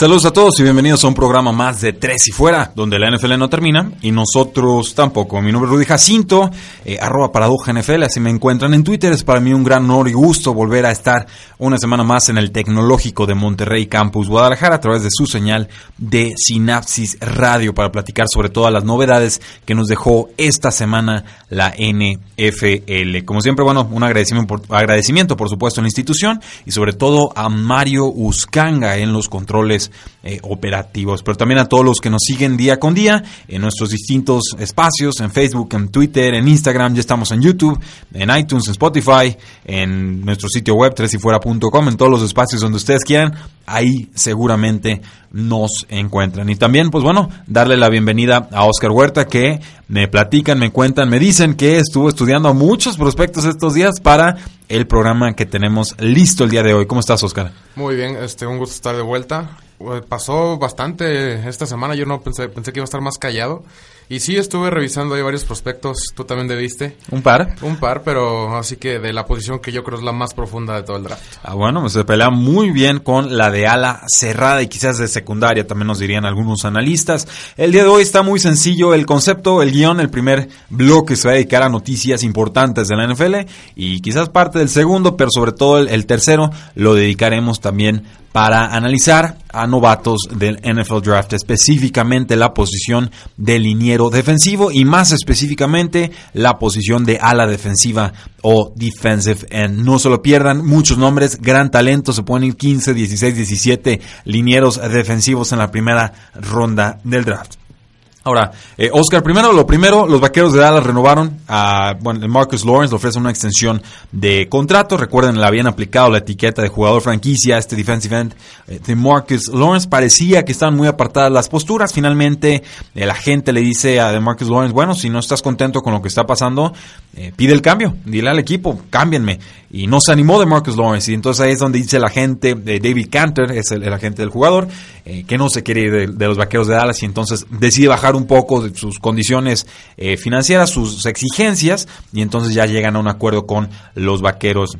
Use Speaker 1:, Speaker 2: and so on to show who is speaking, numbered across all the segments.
Speaker 1: Saludos a todos y bienvenidos a un programa más de Tres y Fuera, donde la NFL no termina y nosotros tampoco. Mi nombre es Rudy Jacinto, eh, arroba paradoja NFL, así me encuentran en Twitter. Es para mí un gran honor y gusto volver a estar una semana más en el Tecnológico de Monterrey Campus Guadalajara a través de su señal de Sinapsis Radio para platicar sobre todas las novedades que nos dejó esta semana la NFL. Como siempre, bueno, un agradecimiento por, agradecimiento por supuesto a la institución y sobre todo a Mario Uscanga en los controles eh, operativos, pero también a todos los que nos siguen día con día en nuestros distintos espacios, en Facebook, en Twitter, en Instagram, ya estamos en YouTube, en iTunes, en Spotify, en nuestro sitio web tresifuera.com, en todos los espacios donde ustedes quieran, ahí seguramente nos encuentran. Y también, pues bueno, darle la bienvenida a Oscar Huerta que me platican, me cuentan, me dicen que estuvo estudiando a muchos prospectos estos días para el programa que tenemos listo el día de hoy. ¿Cómo estás, Oscar?
Speaker 2: Muy bien, este, un gusto estar de vuelta. Eh, pasó bastante esta semana, yo no pensé, pensé que iba a estar más callado. Y sí, estuve revisando ahí varios prospectos. ¿Tú también debiste?
Speaker 1: ¿Un par?
Speaker 2: Un par, pero así que de la posición que yo creo es la más profunda de todo el draft.
Speaker 1: Ah, bueno, pues se pelea muy bien con la de ala cerrada y quizás de secundaria, también nos dirían algunos analistas. El día de hoy está muy sencillo el concepto, el guion, el primer bloque se va a dedicar a noticias importantes de la NFL y quizás parte del segundo, pero sobre todo el, el tercero lo dedicaremos también para analizar a novatos del NFL Draft, específicamente la posición de liniero defensivo y más específicamente la posición de ala defensiva o defensive end. No se lo pierdan, muchos nombres, gran talento, se ir 15, 16, 17 linieros defensivos en la primera ronda del draft. Ahora, eh, Oscar, primero, lo primero, los vaqueros de Dallas renovaron a, bueno, Marcus Lawrence le ofrece una extensión de contrato. Recuerden, le habían aplicado la etiqueta de jugador franquicia a este defensive end eh, de Marcus Lawrence. Parecía que estaban muy apartadas las posturas. Finalmente, la gente le dice a Marcus Lawrence, bueno, si no estás contento con lo que está pasando, eh, pide el cambio. Dile al equipo, cámbienme. Y no se animó de Marcus Lawrence. Y entonces ahí es donde dice la gente, de David Cantor, es el, agente del jugador, que no se quiere ir de, de los vaqueros de Dallas y entonces decide bajar un poco de sus condiciones eh, financieras, sus exigencias, y entonces ya llegan a un acuerdo con los vaqueros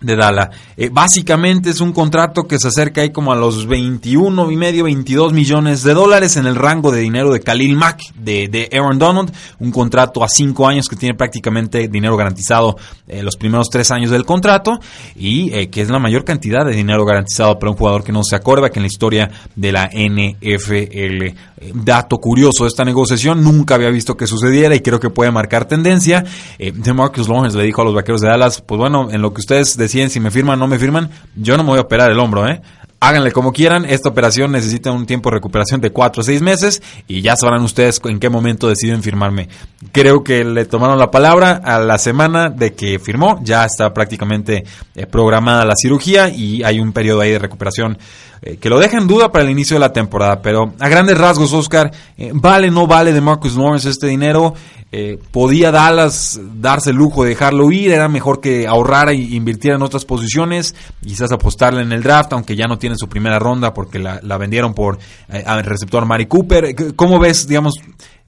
Speaker 1: de Dala. Eh, básicamente es un contrato que se acerca ahí como a los 21 y medio, 22 millones de dólares en el rango de dinero de Khalil Mack, de, de Aaron Donald, un contrato a 5 años que tiene prácticamente dinero garantizado eh, los primeros 3 años del contrato y eh, que es la mayor cantidad de dinero garantizado para un jugador que no se acuerda que en la historia de la NFL. dato curioso de esta negociación, nunca había visto que sucediera y creo que puede marcar tendencia. de Marcus Lawrence le dijo a los vaqueros de Dallas, pues bueno, en lo que ustedes deciden si me firman o no me firman, yo no me voy a operar el hombro, ¿eh? Háganle como quieran, esta operación necesita un tiempo de recuperación de 4 o 6 meses y ya sabrán ustedes en qué momento deciden firmarme. Creo que le tomaron la palabra a la semana de que firmó, ya está prácticamente eh, programada la cirugía y hay un periodo ahí de recuperación eh, que lo deja en duda para el inicio de la temporada, pero a grandes rasgos, Oscar, eh, ¿vale no vale de Marcus Lawrence este dinero? Eh, podía Dallas darse el lujo de dejarlo ir, era mejor que ahorrara e invirtiera en otras posiciones, quizás apostarle en el draft, aunque ya no tiene su primera ronda porque la, vendieron por eh, al receptor Mari Cooper. ¿Cómo ves, digamos,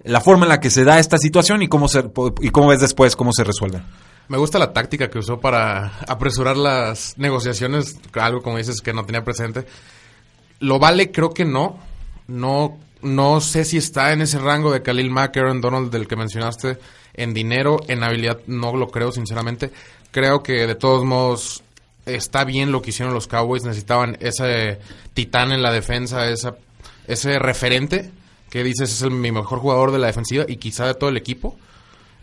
Speaker 1: la forma en la que se da esta situación y cómo, se, y cómo ves después cómo se resuelve?
Speaker 2: Me gusta la táctica que usó para apresurar las negociaciones, algo como dices que no tenía presente. Lo vale, creo que no. No no sé si está en ese rango de Khalil Mack, Aaron Donald del que mencionaste, en dinero, en habilidad, no lo creo sinceramente. Creo que de todos modos está bien lo que hicieron los Cowboys, necesitaban ese titán en la defensa, ese referente que dices es el, mi mejor jugador de la defensiva y quizá de todo el equipo.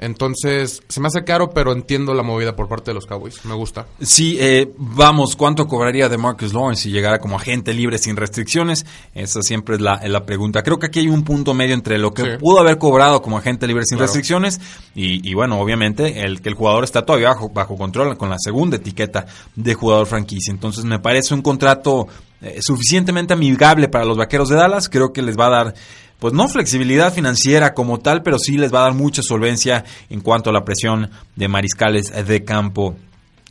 Speaker 2: Entonces, se me hace caro, pero entiendo la movida por parte de los Cowboys. Me gusta.
Speaker 1: Sí, eh, vamos, ¿cuánto cobraría de Marcus Lawrence si llegara como agente libre sin restricciones? Esa siempre es la, la pregunta. Creo que aquí hay un punto medio entre lo que pudo haber cobrado como agente libre sin restricciones y, y, bueno, obviamente el que el jugador está todavía bajo, bajo control con la segunda etiqueta de jugador franquicia. Entonces me parece un contrato eh, suficientemente amigable para los vaqueros de Dallas. Creo que les va a dar pues no flexibilidad financiera como tal, pero sí les va a dar mucha solvencia en cuanto a la presión de mariscales de campo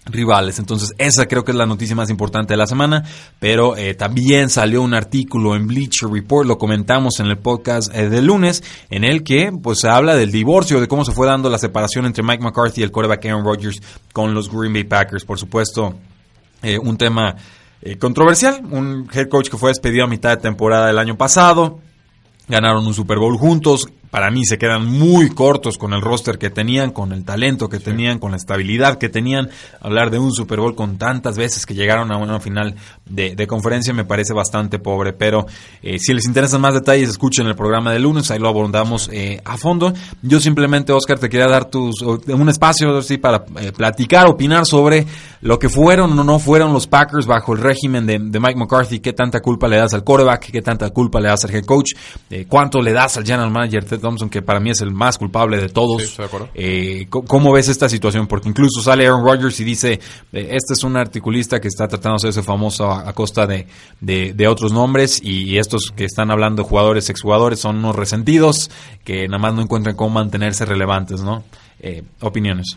Speaker 1: rivales. Entonces, esa creo que es la noticia más importante de la semana. Pero eh, también salió un artículo en Bleacher Report, lo comentamos en el podcast eh, del lunes, en el que pues se habla del divorcio, de cómo se fue dando la separación entre Mike McCarthy y el quarterback Aaron Rodgers con los Green Bay Packers. Por supuesto, eh, un tema controversial. Un head coach que fue despedido a mitad de temporada del año pasado. Ganaron un Super Bowl juntos, para mí se quedan muy cortos con el roster que tenían, con el talento que tenían, con la estabilidad que tenían. Hablar de un Super Bowl con tantas veces que llegaron a una final de, conferencia me parece bastante pobre, pero eh, si les interesan más detalles, escuchen el programa de lunes, ahí lo abordamos eh, a fondo. Yo simplemente, Oscar, te quería dar tus, un espacio así para eh, platicar, opinar sobre lo que fueron o no fueron los Packers bajo el régimen de, Mike McCarthy, qué tanta culpa le das al quarterback, qué tanta culpa le das al head coach, cuánto le das al general manager Thompson, que para mí es el más culpable de todos. Eh, ¿Cómo ves esta situación? Porque incluso sale Aaron Rodgers y dice, eh, este es un articulista que está tratando de hacerse famoso a, costa de, de, otros nombres y, estos que están hablando de jugadores, exjugadores, son unos resentidos que nada más no encuentran cómo mantenerse relevantes, ¿no? Eh, opiniones.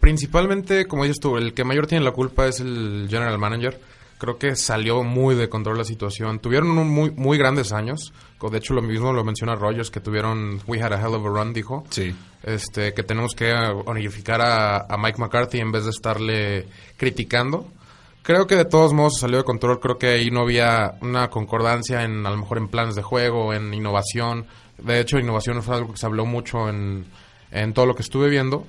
Speaker 2: principalmente, como dices tú, el que mayor tiene la culpa es el general manager creo que salió muy de control la situación. Tuvieron muy, muy grandes años. De hecho, lo mismo lo menciona Rogers, que tuvieron We had a hell of a run, dijo.
Speaker 1: Sí.
Speaker 2: Este, que tenemos que unificar a, a Mike McCarthy en vez de estarle criticando. Creo que de todos modos salió de control. Creo que ahí no había una concordancia en, a lo mejor en planes de juego, en innovación. De hecho, innovación fue algo que se habló mucho en, en todo lo que estuve viendo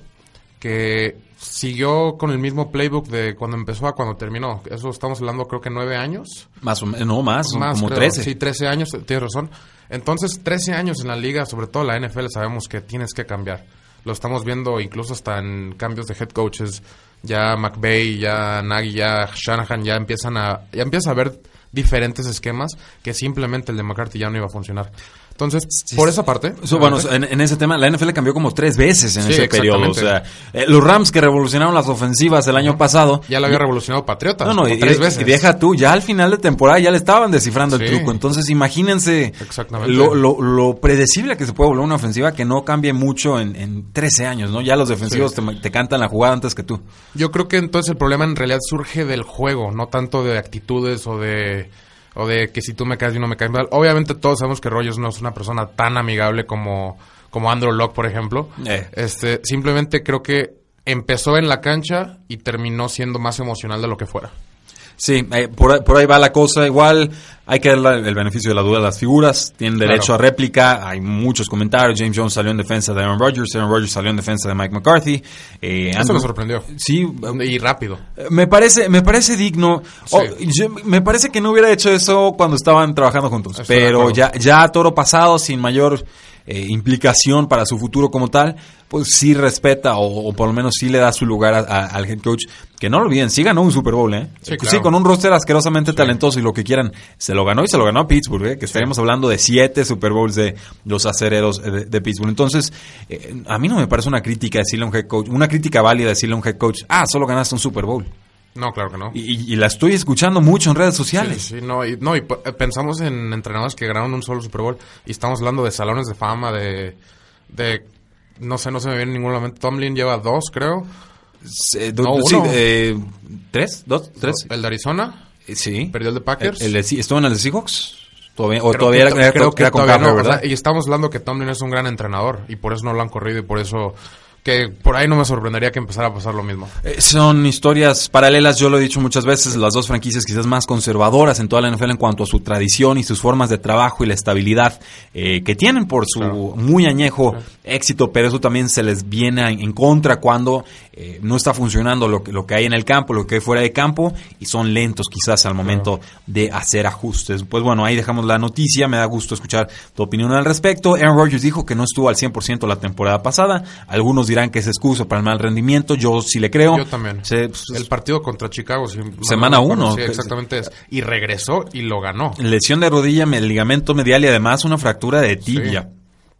Speaker 2: que siguió con el mismo playbook de cuando empezó a cuando terminó. Eso estamos hablando creo que nueve años.
Speaker 1: Más o menos, no más, como trece.
Speaker 2: Sí, trece años, tienes razón. Entonces, trece años en la liga, sobre todo la NFL, sabemos que tienes que cambiar. Lo estamos viendo incluso hasta en cambios de head coaches. Ya McVay, ya Nagy, ya Shanahan ya empiezan a ya empieza a ver diferentes esquemas que simplemente el de McCarthy ya no iba a funcionar. Entonces, por esa parte.
Speaker 1: bueno, en, ese tema, la NFL cambió como tres veces en ese periodo. O sea, eh, los Rams que revolucionaron las ofensivas el año pasado.
Speaker 2: Ya lo había revolucionado Patriotas.
Speaker 1: No, no, y, tres veces. Y deja tú, ya al final de temporada ya le estaban descifrando el truco. Entonces, imagínense lo, lo, predecible que se puede volver una ofensiva que no cambie mucho en, en 13 años, ¿no? Ya los defensivos te, te cantan la jugada antes que tú.
Speaker 2: Yo creo que entonces el problema en realidad surge del juego, no tanto de actitudes o de o de que si tú me caes y no me caes mal. Obviamente todos sabemos que Rogers no es una persona tan amigable como, como Andrew Locke, por ejemplo. Eh. Este, simplemente creo que empezó en la cancha y terminó siendo más emocional de lo que fuera.
Speaker 1: Sí, eh, por, por, ahí va la cosa. Igual hay que darle el beneficio de la duda a las figuras. Tienen derecho a réplica. Hay muchos comentarios. James Jones salió en defensa de Aaron Rodgers. Aaron Rodgers salió en defensa de Mike McCarthy.
Speaker 2: Eh, Eso me sorprendió.
Speaker 1: Sí.
Speaker 2: Y rápido.
Speaker 1: Me parece, me parece digno. Oh, me parece que no hubiera hecho eso cuando estaban trabajando juntos. pero ya, ya toro pasado, sin mayor eh, implicación para su futuro como tal, pues sí respeta o, por lo menos sí le da su lugar al head coach. Que no lo olviden, sí ganó un Super Bowl, ¿eh? Sí, pues con un roster asquerosamente talentoso y lo que quieran. Se lo ganó y se lo ganó a Pittsburgh, ¿eh? Que estaríamos hablando de siete Super Bowls de los acereros de, Pittsburgh. Entonces, eh, a mí no me parece una crítica decirle a un head coach, una crítica válida decirle a un head coach, ah, solo ganaste un Super Bowl.
Speaker 2: No, claro que no.
Speaker 1: Y, la estoy escuchando mucho en redes sociales.
Speaker 2: Sí, no, y, no, y pensamos en entrenadores que ganaron un solo Super Bowl y estamos hablando de salones de fama, de, de no sé, no se me viene en ningún momento. Tomlin lleva dos, creo.
Speaker 1: no, sí, eh, ¿Tres? ¿Dos? ¿Tres?
Speaker 2: ¿El de Arizona?
Speaker 1: Eh, sí.
Speaker 2: ¿Perdió el de Packers?
Speaker 1: El, ¿Estuvo en el de Seahawks? ¿Todavía, ¿O todavía era, creo que, con ¿verdad?
Speaker 2: y estamos hablando que Tomlin es un gran entrenador y por eso no lo han corrido y por eso que por ahí no me sorprendería que empezara a pasar lo mismo.
Speaker 1: Eh, son historias paralelas, yo lo he dicho muchas veces, las dos franquicias quizás más conservadoras en toda la NFL en cuanto a su tradición y sus formas de trabajo y la estabilidad eh, que tienen por su muy añejo éxito, pero eso también se les viene en contra cuando eh, no está funcionando lo que, lo que hay en el campo, lo que hay fuera de campo, y son lentos quizás al momento de hacer ajustes. Pues bueno, ahí dejamos la noticia, me da gusto escuchar tu opinión al respecto. Aaron Rodgers dijo que no estuvo al 100% la temporada pasada, algunos dirán que es excusa para el mal rendimiento, yo sí le creo.
Speaker 2: Yo también.
Speaker 1: Se- pues,
Speaker 2: el partido contra Chicago. si-
Speaker 1: Semana
Speaker 2: no me acuerdo,
Speaker 1: uno.
Speaker 2: Sí, exactamente. es. Y regresó y lo ganó.
Speaker 1: lesión de rodilla, me- ligamento medial y además una fractura de tibia.
Speaker 2: Sí,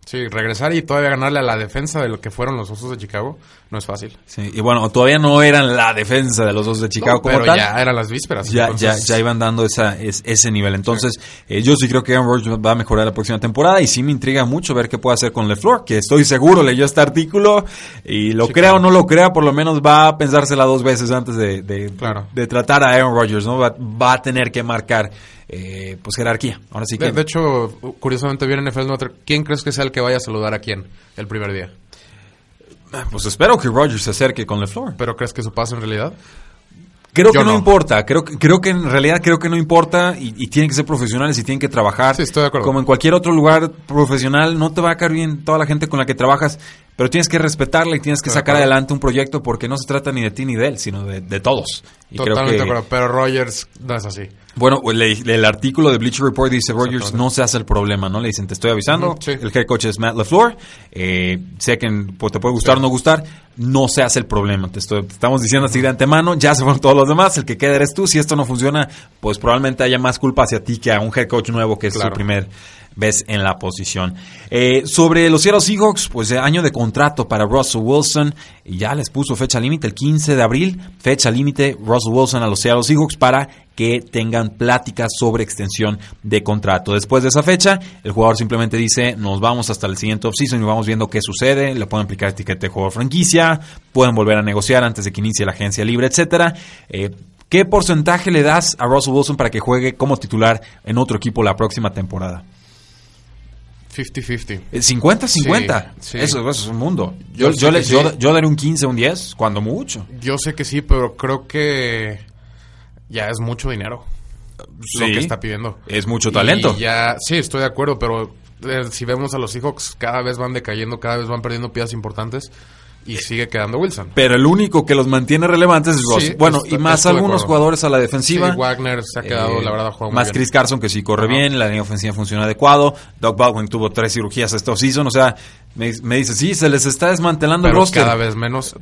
Speaker 2: regresar y todavía ganarle a la defensa de lo que fueron los Osos de Chicago no es fácil.
Speaker 1: Sí, y bueno, todavía no eran la defensa de los dos de Chicago
Speaker 2: No,
Speaker 1: como
Speaker 2: pero
Speaker 1: tal.
Speaker 2: ya eran las vísperas.
Speaker 1: ya,
Speaker 2: entonces-
Speaker 1: ya, ya iban dando esa, es- ese nivel. Entonces, eh, yo sí creo que Aaron Rodgers va a mejorar la próxima temporada y sí me intriga mucho ver qué puede hacer con LeFleur, que estoy seguro leyó este artículo y lo
Speaker 2: Sí,
Speaker 1: crea
Speaker 2: claro.
Speaker 1: o no lo crea, por lo menos va a pensársela dos veces antes de, de,
Speaker 2: Claro.
Speaker 1: de tratar a Aaron Rodgers, ¿no? Va, va a tener que marcar, eh, pues, jerarquía. Ahora sí que...
Speaker 2: De, de hecho, curiosamente viene NFL Notre. ¿Quién crees que sea el que vaya a saludar a quién el primer día?
Speaker 1: pues espero que Rodgers se acerque con LeFleur.
Speaker 2: ¿Pero crees que eso pasa en realidad?
Speaker 1: Creo
Speaker 2: Yo
Speaker 1: que no,
Speaker 2: no.
Speaker 1: importa, creo que, creo que en realidad creo que no importa y, y tienen que ser profesionales y tienen que trabajar.
Speaker 2: Sí, estoy de acuerdo.
Speaker 1: Como en cualquier otro lugar profesional, no te va a caer bien toda la gente con la que trabajas, pero tienes que respetarla y tienes que sacar adelante un proyecto porque no se trata ni de ti ni de él, sino de, de todos. Y creo
Speaker 2: Totalmente
Speaker 1: que,
Speaker 2: de acuerdo. Pero Rogers no es así.
Speaker 1: bueno, el, el artículo de Bleacher Report dice Rogers no se hace el problema, ¿no? Le dicen, te estoy avisando,
Speaker 2: sí.
Speaker 1: el head coach es Matt LaFleur, eh, sé que pues, te puede gustar o no gustar, no se hace el problema, te, estoy- te estamos diciendo así de antemano, ya se fueron todos los demás, el que queda eres tú, si esto no funciona, pues probablemente haya más culpa hacia ti que a un head coach nuevo que es
Speaker 2: Claro.
Speaker 1: su primer vez en la posición. Eh, sobre los Seattle Seahawks, pues eh, año de contrato para Russell Wilson, ya les puso fecha límite el 15 de abril, fecha límite Russell Wilson a los Seattle Seahawks para que tengan pláticas sobre extensión de contrato. Después de esa fecha, el jugador simplemente dice, nos vamos hasta el siguiente offseason y vamos viendo qué sucede, le pueden aplicar etiqueta de jugador franquicia, pueden volver a negociar antes de que inicie la agencia libre, etcétera. Eh, ¿Qué porcentaje le das a Russell Wilson para que juegue como titular en otro equipo la próxima temporada?
Speaker 2: 50-50.
Speaker 1: Eh, 50-50.
Speaker 2: Sí, sí.
Speaker 1: Eso, eso es un mundo. Yo,
Speaker 2: Yo
Speaker 1: yo, le- daré un 15, un 10, cuando mucho.
Speaker 2: Yo sé que sí, pero creo que ya es mucho dinero lo que está pidiendo.
Speaker 1: Es mucho talento.
Speaker 2: Y ya, sí, estoy de acuerdo, pero eh, si vemos a los Seahawks, cada vez van decayendo, cada vez van perdiendo piezas importantes y sigue quedando Wilson.
Speaker 1: Pero el único que los mantiene relevantes es Ross.
Speaker 2: Sí,
Speaker 1: bueno, y más algunos jugadores a la
Speaker 2: Sí,
Speaker 1: defensiva.
Speaker 2: Wagner se ha quedado,
Speaker 1: Eh,
Speaker 2: la verdad, juega muy
Speaker 1: Más
Speaker 2: bien.
Speaker 1: Chris Carson, que sí corre bien, la línea ofensiva funciona adecuado. Doug Baldwin tuvo tres cirugías esta season. O sea, me, me dice, sí, se les está desmantelando el
Speaker 2: pero
Speaker 1: roster.
Speaker 2: cada vez menos.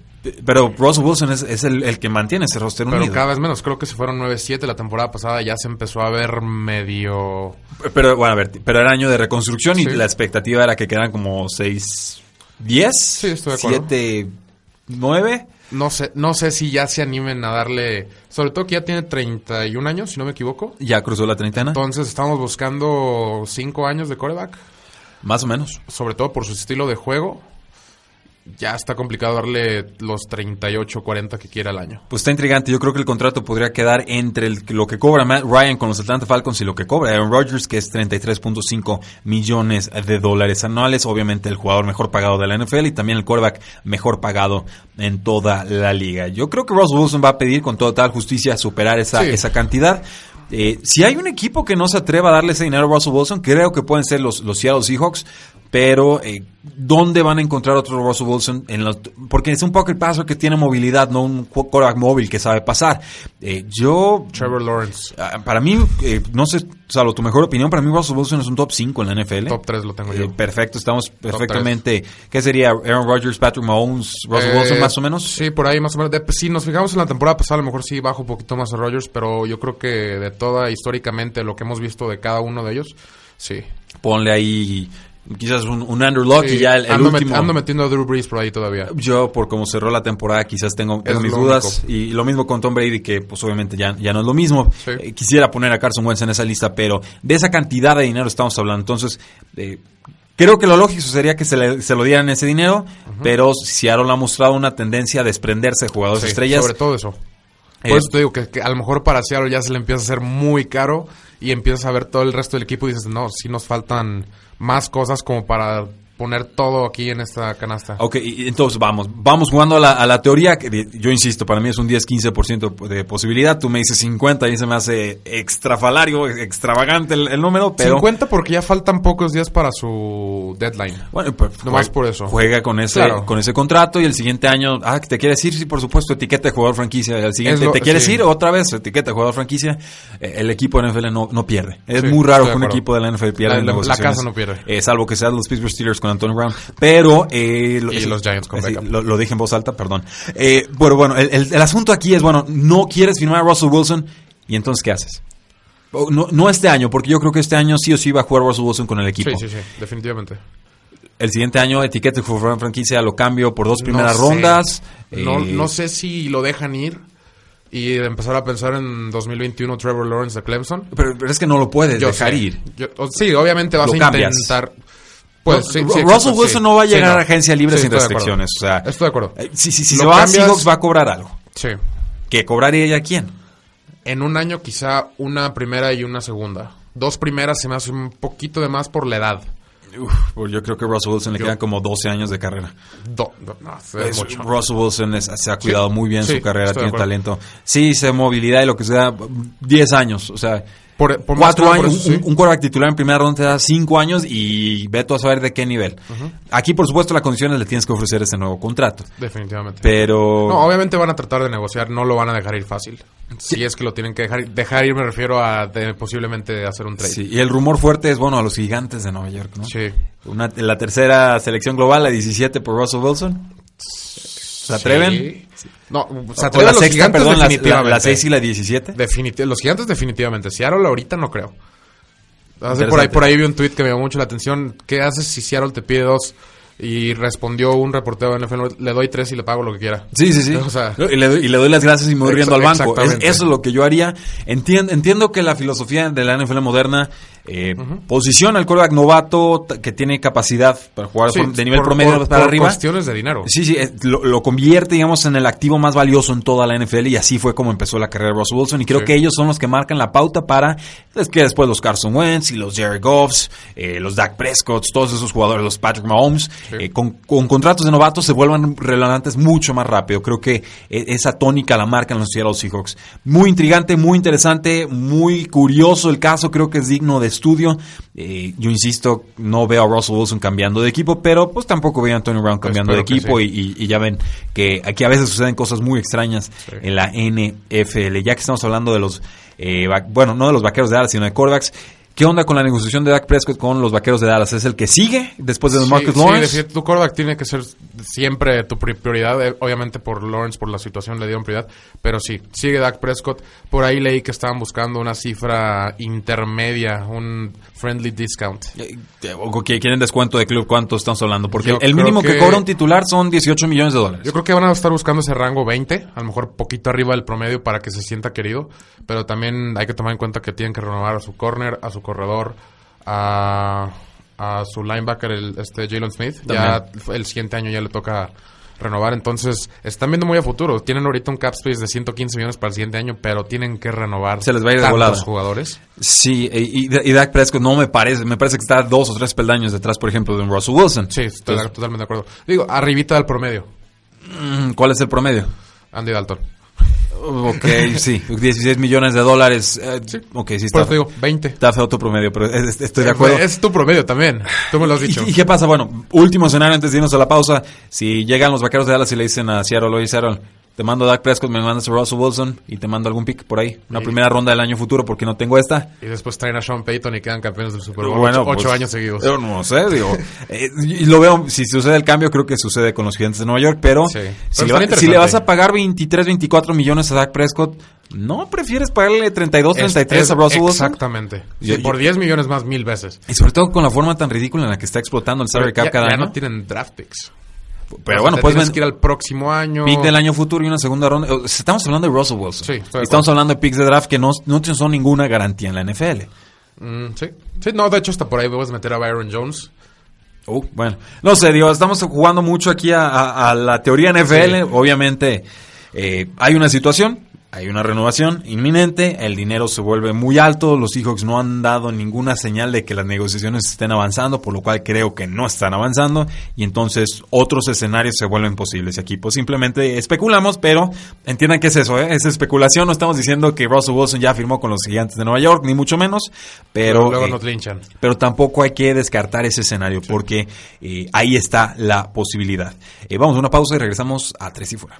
Speaker 1: Pero Russell Wilson es, es el, el que mantiene ese roster
Speaker 2: Pero
Speaker 1: unido.
Speaker 2: cada vez menos. Creo que si fueron 9-7 la temporada pasada ya se empezó a ver medio...
Speaker 1: Pero bueno, a ver, pero era año de reconstrucción y la expectativa era que quedaran como 6, 10,
Speaker 2: Sí, estoy de acuerdo.
Speaker 1: 7, 9.
Speaker 2: No sé, no sé si ya se animen a darle... Sobre todo que ya tiene 31 años, si no me equivoco.
Speaker 1: Ya cruzó la treintena,
Speaker 2: Entonces estamos buscando 5 años de coreback.
Speaker 1: más o menos.
Speaker 2: Sobre todo por su estilo de juego. Ya está complicado darle los 38, 40 que quiera al año.
Speaker 1: Pues está intrigante. Yo creo que el contrato podría quedar entre el- lo que cobra Matt Ryan con los Atlanta Falcons y lo que cobra Aaron Rodgers, que es 33.5 millones de dólares anuales. Obviamente el jugador mejor pagado de la NFL y también el quarterback mejor pagado en toda la liga. Yo creo que Russell Wilson va a pedir con toda tal justicia superar esa,
Speaker 2: Sí.
Speaker 1: esa cantidad. Eh, si hay un equipo que no se atreva a darle ese dinero a Russell Wilson, creo que pueden ser los, los Seattle Seahawks. Pero, eh, ¿dónde van a encontrar otro Russell Wilson? En los- porque es un pocket passer que tiene movilidad, no un qu- quarterback móvil que sabe pasar. Eh, yo,
Speaker 2: Trevor Lawrence,
Speaker 1: ah, para mí, eh, no sé, salvo tu mejor opinión, para mí Russell Wilson es un top 5 en la NFL.
Speaker 2: top 3 lo tengo
Speaker 1: Eh,
Speaker 2: yo.
Speaker 1: perfecto, estamos perfectamente. ¿Qué sería? Aaron Rodgers, Patrick Mahomes, Russell
Speaker 2: Eh,
Speaker 1: Wilson, más o menos.
Speaker 2: Sí, por ahí más o menos. De- si nos fijamos en la temporada pasada, a lo mejor sí baja un poquito más a Rodgers, pero yo creo que de toda históricamente lo que hemos visto de cada uno de ellos, sí.
Speaker 1: Ponle ahí quizás un, un underlock
Speaker 2: Sí,
Speaker 1: y ya el, el
Speaker 2: ando, met-
Speaker 1: último.
Speaker 2: ando metiendo a Drew Brees por ahí todavía.
Speaker 1: Yo, por cómo cerró la temporada, quizás tengo, mis dudas. Y lo mismo con Tom Brady, que pues obviamente ya, ya no es lo mismo.
Speaker 2: Sí.
Speaker 1: Eh, quisiera poner a Carson Wentz en esa lista, pero de esa cantidad de dinero estamos hablando. Entonces, eh, creo que lo lógico sería que se, le- se lo dieran ese dinero, pero Seattle ha mostrado una tendencia a desprenderse de jugadores
Speaker 2: Sí,
Speaker 1: estrellas.
Speaker 2: Sobre todo eso.
Speaker 1: Eh,
Speaker 2: Por eso te digo que, que a lo mejor para Seattle ya se le empieza a hacer muy caro y empiezas a ver todo el resto del equipo y dices, no, sí nos faltan más cosas como para poner todo aquí en esta canasta.
Speaker 1: Ok, entonces vamos, vamos jugando a la, a la teoría, que yo insisto, para mí es un 10-15% de posibilidad, tú me dices 50 y se me hace extrafalario, extravagante el, el número, pero...
Speaker 2: 50 porque ya faltan pocos días para su deadline.
Speaker 1: Bueno, pues,
Speaker 2: Nomás por eso.
Speaker 1: Juega con ese,
Speaker 2: Claro.
Speaker 1: con ese contrato y el siguiente año, ah, ¿te quieres ir? Sí, por supuesto, etiqueta de jugador franquicia. El siguiente,
Speaker 2: lo-
Speaker 1: ¿te quieres
Speaker 2: sí.
Speaker 1: ir? Otra vez, etiqueta de jugador franquicia. Eh, el equipo de NFL no, no pierde. Es
Speaker 2: Sí,
Speaker 1: muy raro que un equipo de la NFL pierda
Speaker 2: La-
Speaker 1: en
Speaker 2: la- casa no pierde.
Speaker 1: Eh, salvo que sean los Pittsburgh Steelers con Antonio Brown. Pero, eh, lo-
Speaker 2: Y los Giants con Beckham.
Speaker 1: lo, lo dije en voz alta, perdón. Eh, bueno, bueno, el, el- el asunto aquí es, bueno, no quieres firmar a Russell Wilson y entonces, ¿qué haces? No, no este año, porque yo creo que este año sí o sí va a jugar Russell Wilson con el equipo.
Speaker 2: Sí, sí, sí, definitivamente.
Speaker 1: El siguiente año, etiquete de jugador franquicia, lo cambio por dos primeras
Speaker 2: No sé.
Speaker 1: rondas.
Speaker 2: No,
Speaker 1: Eh,
Speaker 2: no sé si lo dejan ir y empezar a pensar en 2021 Trevor Lawrence de Clemson.
Speaker 1: Pero, pero es que no lo puedes
Speaker 2: Yo
Speaker 1: dejar
Speaker 2: sé.
Speaker 1: ir.
Speaker 2: Yo- sí, obviamente vas
Speaker 1: Lo
Speaker 2: a
Speaker 1: cambias.
Speaker 2: Pues,
Speaker 1: No,
Speaker 2: sí, sí,
Speaker 1: Russell
Speaker 2: exacto,
Speaker 1: Wilson
Speaker 2: sí.
Speaker 1: no va a llegar
Speaker 2: no.
Speaker 1: a agencia libre sin
Speaker 2: de
Speaker 1: restricciones. O sea,
Speaker 2: Estoy de acuerdo.
Speaker 1: eh, si, si, si se va a Seahawks va a cobrar algo.
Speaker 2: Sí.
Speaker 1: ¿Que cobraría ella quién?
Speaker 2: En un año quizá una primera y una segunda. Dos primeras se me hace un poquito de más por la edad.
Speaker 1: Uf, pues yo creo que Russell Wilson le quedan como 12 años de carrera.
Speaker 2: Do- do- no, es mucho.
Speaker 1: Russell Wilson es- se ha cuidado muy bien su carrera, tiene talento. Sí, se movilidad y lo que sea, 10 años. O sea,
Speaker 2: Por,
Speaker 1: cuatro
Speaker 2: por
Speaker 1: años,
Speaker 2: sí.
Speaker 1: un, un quarterback titular en primera ronda te da cinco años y ve tú a saber de qué nivel. Aquí, por supuesto, la condición es le tienes que ofrecer ese nuevo contrato.
Speaker 2: Definitivamente.
Speaker 1: Pero...
Speaker 2: No, obviamente van a tratar de negociar, no lo van a dejar ir fácil. Si es que lo tienen que dejar ir. Dejar ir me refiero a de- posiblemente hacer un trade.
Speaker 1: Sí, y el rumor fuerte es, bueno, a los gigantes de Nueva York, ¿no?
Speaker 2: Sí.
Speaker 1: Una, la tercera selección global, la 17 por Russell Wilson. ¿Se atreven?
Speaker 2: Sí. No, se
Speaker 1: O
Speaker 2: atreven
Speaker 1: la
Speaker 2: los
Speaker 1: sexta,
Speaker 2: gigantes
Speaker 1: perdón, la, la,
Speaker 2: definitivamente.
Speaker 1: la 6 y la 17.
Speaker 2: Definiti- los gigantes definitivamente. Seattle ahorita no creo. Hace por ahí, por ahí vi un tweet que me llamó mucho la atención. ¿Qué haces si Seattle te pide dos? Y respondió un reportero de NFL, le doy tres y le pago lo que quiera.
Speaker 1: Sí, sí, sí.
Speaker 2: O sea-
Speaker 1: y, le doy, y le doy las gracias y me voy riendo al banco. Es- eso es lo que yo haría. Entien- entiendo que la filosofía de la NFL moderna eh, posiciona al quarterback novato que tiene capacidad para jugar
Speaker 2: Sí,
Speaker 1: por- de nivel
Speaker 2: por-
Speaker 1: promedio
Speaker 2: por-
Speaker 1: para arriba.
Speaker 2: cuestiones de dinero.
Speaker 1: Sí, sí, eh, lo, lo convierte, digamos, en el activo más valioso en toda la NFL y así fue como empezó la carrera de Russell Wilson y creo
Speaker 2: Sí.
Speaker 1: que ellos son los que marcan la pauta para es que después los Carson Wentz y los Jared Goffs, eh, los Dak Prescott, todos esos jugadores, los Patrick Mahomes,
Speaker 2: Sí.
Speaker 1: eh, con, con contratos de novatos se vuelvan relevantes mucho más rápido. Creo que esa tónica la marcan los Seattle Seahawks. Muy intrigante, muy interesante, muy curioso el caso, creo que es digno de estudio. Eh, yo insisto, no veo a Russell Wilson cambiando de equipo, pero pues tampoco veo a Antonio Brown cambiando de
Speaker 2: Espero
Speaker 1: equipo
Speaker 2: sí.
Speaker 1: y, ya ven que aquí a veces suceden cosas muy extrañas
Speaker 2: Sí.
Speaker 1: en la NFL. Ya que estamos hablando de los, eh, bueno, no de los vaqueros de Dallas, sino de quarterbacks. ¿Qué onda con la negociación de Dak Prescott con los vaqueros de Dallas? ¿Es el que sigue después de
Speaker 2: Sí,
Speaker 1: Marcus
Speaker 2: sí,
Speaker 1: Lawrence?
Speaker 2: decir, tu quarterback tiene que ser siempre tu pri- prioridad. eh, obviamente por Lawrence, por la situación, le dieron prioridad. Pero sí, sigue Dak Prescott. Por ahí leí que estaban buscando una cifra intermedia, un friendly discount.
Speaker 1: Eh, o que quieren descuento de club, ¿cuánto estamos hablando? Porque
Speaker 2: Yo
Speaker 1: el mínimo que...
Speaker 2: que-
Speaker 1: cobra un titular son 18 millones de dólares.
Speaker 2: Yo creo que van a estar buscando ese rango 20, a lo mejor poquito arriba del promedio para que se sienta querido, pero también hay que tomar en cuenta que tienen que renovar a su corner, a su corredor, a, a su linebacker, el, este Jalen Smith. Ya el siguiente año ya le toca renovar, entonces están viendo muy a futuro. Tienen ahorita un cap space de 115 millones para el siguiente año, pero tienen que renovar
Speaker 1: Se les va a ir de
Speaker 2: tantos
Speaker 1: volada.
Speaker 2: jugadores.
Speaker 1: Sí, e- y, y Dak Prescott no me parece, me parece que está dos o tres peldaños detrás, por ejemplo, de un Russell Wilson.
Speaker 2: Sí, estoy
Speaker 1: Entonces,
Speaker 2: totalmente de acuerdo. Digo, arribita del promedio,
Speaker 1: mm, ¿Cuál es el promedio?
Speaker 2: Andy Dalton.
Speaker 1: Ok, sí, 16 millones de dólares. eh, Ok, sí
Speaker 2: Por
Speaker 1: está,
Speaker 2: eso digo, 20.
Speaker 1: está feo tu promedio, pero es- estoy de acuerdo.
Speaker 2: Es tu promedio también, tú me lo has
Speaker 1: ¿Y,
Speaker 2: dicho.
Speaker 1: y qué pasa? Bueno, último escenario antes de irnos a la pausa. Si llegan los vaqueros de Dallas y le dicen a Seattle, oye Seattle, te mando a Dak Prescott, me mandas a Russell Wilson y te mando algún pick por ahí. Una
Speaker 2: Sí.
Speaker 1: primera ronda del año futuro porque no tengo esta.
Speaker 2: Y después traen a Sean Payton y quedan campeones del Super Bowl.
Speaker 1: Bueno,
Speaker 2: ocho, ocho
Speaker 1: pues,
Speaker 2: años seguidos.
Speaker 1: Yo no sé, digo. eh, y lo veo, si sucede el cambio, creo que sucede con los gigantes de Nueva York, pero,
Speaker 2: Sí. Pero
Speaker 1: si, le
Speaker 2: estaría
Speaker 1: va- si
Speaker 2: interesante.
Speaker 1: le vas a pagar 23, 24 millones a Dak Prescott, ¿no prefieres pagarle 32, 33
Speaker 2: Es-
Speaker 1: a Russell Wilson?
Speaker 2: Exactamente.
Speaker 1: Yo-
Speaker 2: Sí, por
Speaker 1: yo-
Speaker 2: 10 millones más mil veces.
Speaker 1: Y sobre todo con la forma tan ridícula en la que está explotando el salary cap
Speaker 2: ya,
Speaker 1: cada
Speaker 2: ya
Speaker 1: año.
Speaker 2: no tienen draft picks.
Speaker 1: Pero
Speaker 2: O sea,
Speaker 1: bueno,
Speaker 2: tienes
Speaker 1: ven-
Speaker 2: que ir al próximo año.
Speaker 1: pick del año futuro y una segunda ronda. Sea, Estamos hablando de Russell Wilson.
Speaker 2: Sí,
Speaker 1: Estamos
Speaker 2: acuerdo.
Speaker 1: hablando de picks de draft que no, no son ninguna garantía en la NFL.
Speaker 2: Mm, sí. Sí, no, de hecho hasta por ahí vamos a meter a Byron Jones.
Speaker 1: Uh, bueno, no sé, digo, estamos jugando mucho aquí a, a- a la teoría NFL.
Speaker 2: Sí.
Speaker 1: Obviamente, eh, hay una situación. Hay una renovación inminente, el dinero se vuelve muy alto, los Seahawks no han dado ninguna señal de que las negociaciones estén avanzando, por lo cual creo que no están avanzando y entonces otros escenarios se vuelven posibles aquí. Pues simplemente especulamos, pero entiendan que es eso, ¿eh? es especulación, no estamos diciendo que Russell Wilson ya firmó con los gigantes de Nueva York, ni mucho menos, pero,
Speaker 2: luego
Speaker 1: eh,
Speaker 2: nos linchan.
Speaker 1: pero tampoco hay que descartar ese escenario porque eh, ahí está la posibilidad. Eh, vamos a una pausa y regresamos a Tres y Fuera.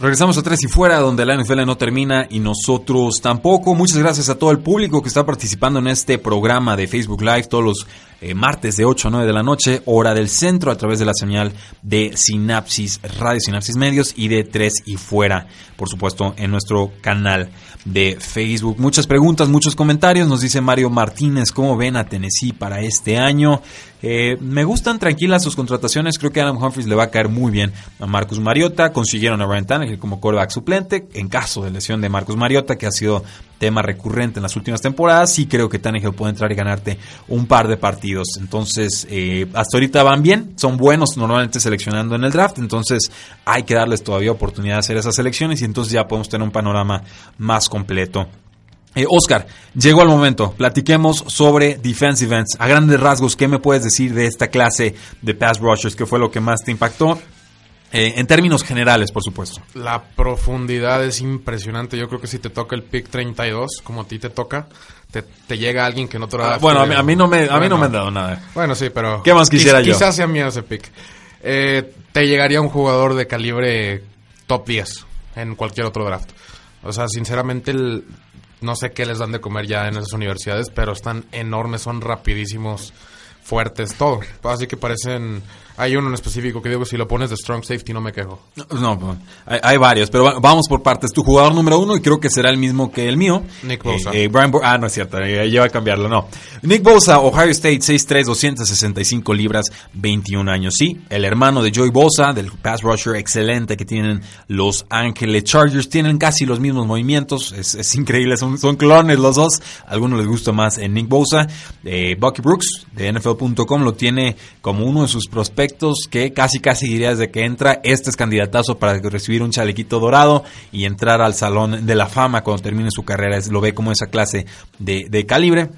Speaker 1: Regresamos a Tres y Fuera, donde la NFL no termina y nosotros tampoco. Muchas gracias a todo el público que está participando en este programa de Facebook Live todos los eh, martes de 8 a 9 de la noche, hora del centro, a través de la señal de Sinapsis Radio, Sinapsis Medios y de Tres y Fuera, por supuesto, en nuestro canal de Facebook. Muchas preguntas, muchos comentarios. Nos dice Mario Martínez, ¿cómo ven a Tennessee para este año? Eh, me gustan tranquilas sus contrataciones. Creo que Adam Humphries le va a caer muy bien a Marcus Mariota. Consiguieron a Ryan Tannehill como quarterback suplente. En caso de lesión de Marcus Mariota, que ha sido tema recurrente en las últimas temporadas, sí creo que Tannehill puede entrar y ganarte un par de partidos. Entonces, eh, hasta ahorita van bien. Son buenos normalmente seleccionando en el draft. Entonces, hay que darles todavía oportunidad de hacer esas selecciones y entonces ya podemos tener un panorama más completo. Eh, Oscar, llegó el momento. Platiquemos sobre defensive ends. A grandes rasgos, ¿qué me puedes decir de esta clase de pass rushers? ¿Qué fue lo que más te impactó? Eh, en términos generales, por supuesto.
Speaker 2: La profundidad es impresionante. Yo creo que si te toca el pick 32, como a ti te toca, te, te llega alguien que no te lo
Speaker 1: Ah,
Speaker 2: da.
Speaker 1: bueno, a mí, a mí no me, a mí no me han dado nada.
Speaker 2: Bueno, sí, pero...
Speaker 1: ¿Qué más quisiera
Speaker 2: quiz-
Speaker 1: yo?
Speaker 2: Quizás sea mío ese pick. Eh, te llegaría un jugador de calibre top 10 en cualquier otro draft. O sea, sinceramente, el- no sé qué les dan de comer ya en esas universidades, pero están enormes, son rapidísimos, fuertes, todo. Así que parecen... Hay uno en específico que digo, si lo pones de strong safety no me quejo.
Speaker 1: No, no, hay, hay varios, pero va- vamos por partes. Tu jugador número uno, y creo que será el mismo que el mío.
Speaker 2: Nick Bosa.
Speaker 1: Eh, eh, Brian Bo- ah, no es cierto, eh, voy a cambiarlo, no. Nick Bosa, Ohio State, 6'3", 265 libras, 21 años. Sí, el hermano de Joey Bosa, del pass rusher excelente que tienen los Ángeles Chargers. Tienen casi los mismos movimientos, es, es increíble, son, son clones los dos. A algunos les gusta más en Nick Bosa. Eh, Bucky Brooks, de NFL.com, lo tiene como uno de sus prospectos que casi casi dirías de que entra. Este es candidatazo para recibir un chalequito dorado y entrar al Salón de la Fama cuando termine su carrera. Es- lo ve como esa clase de, de calibre.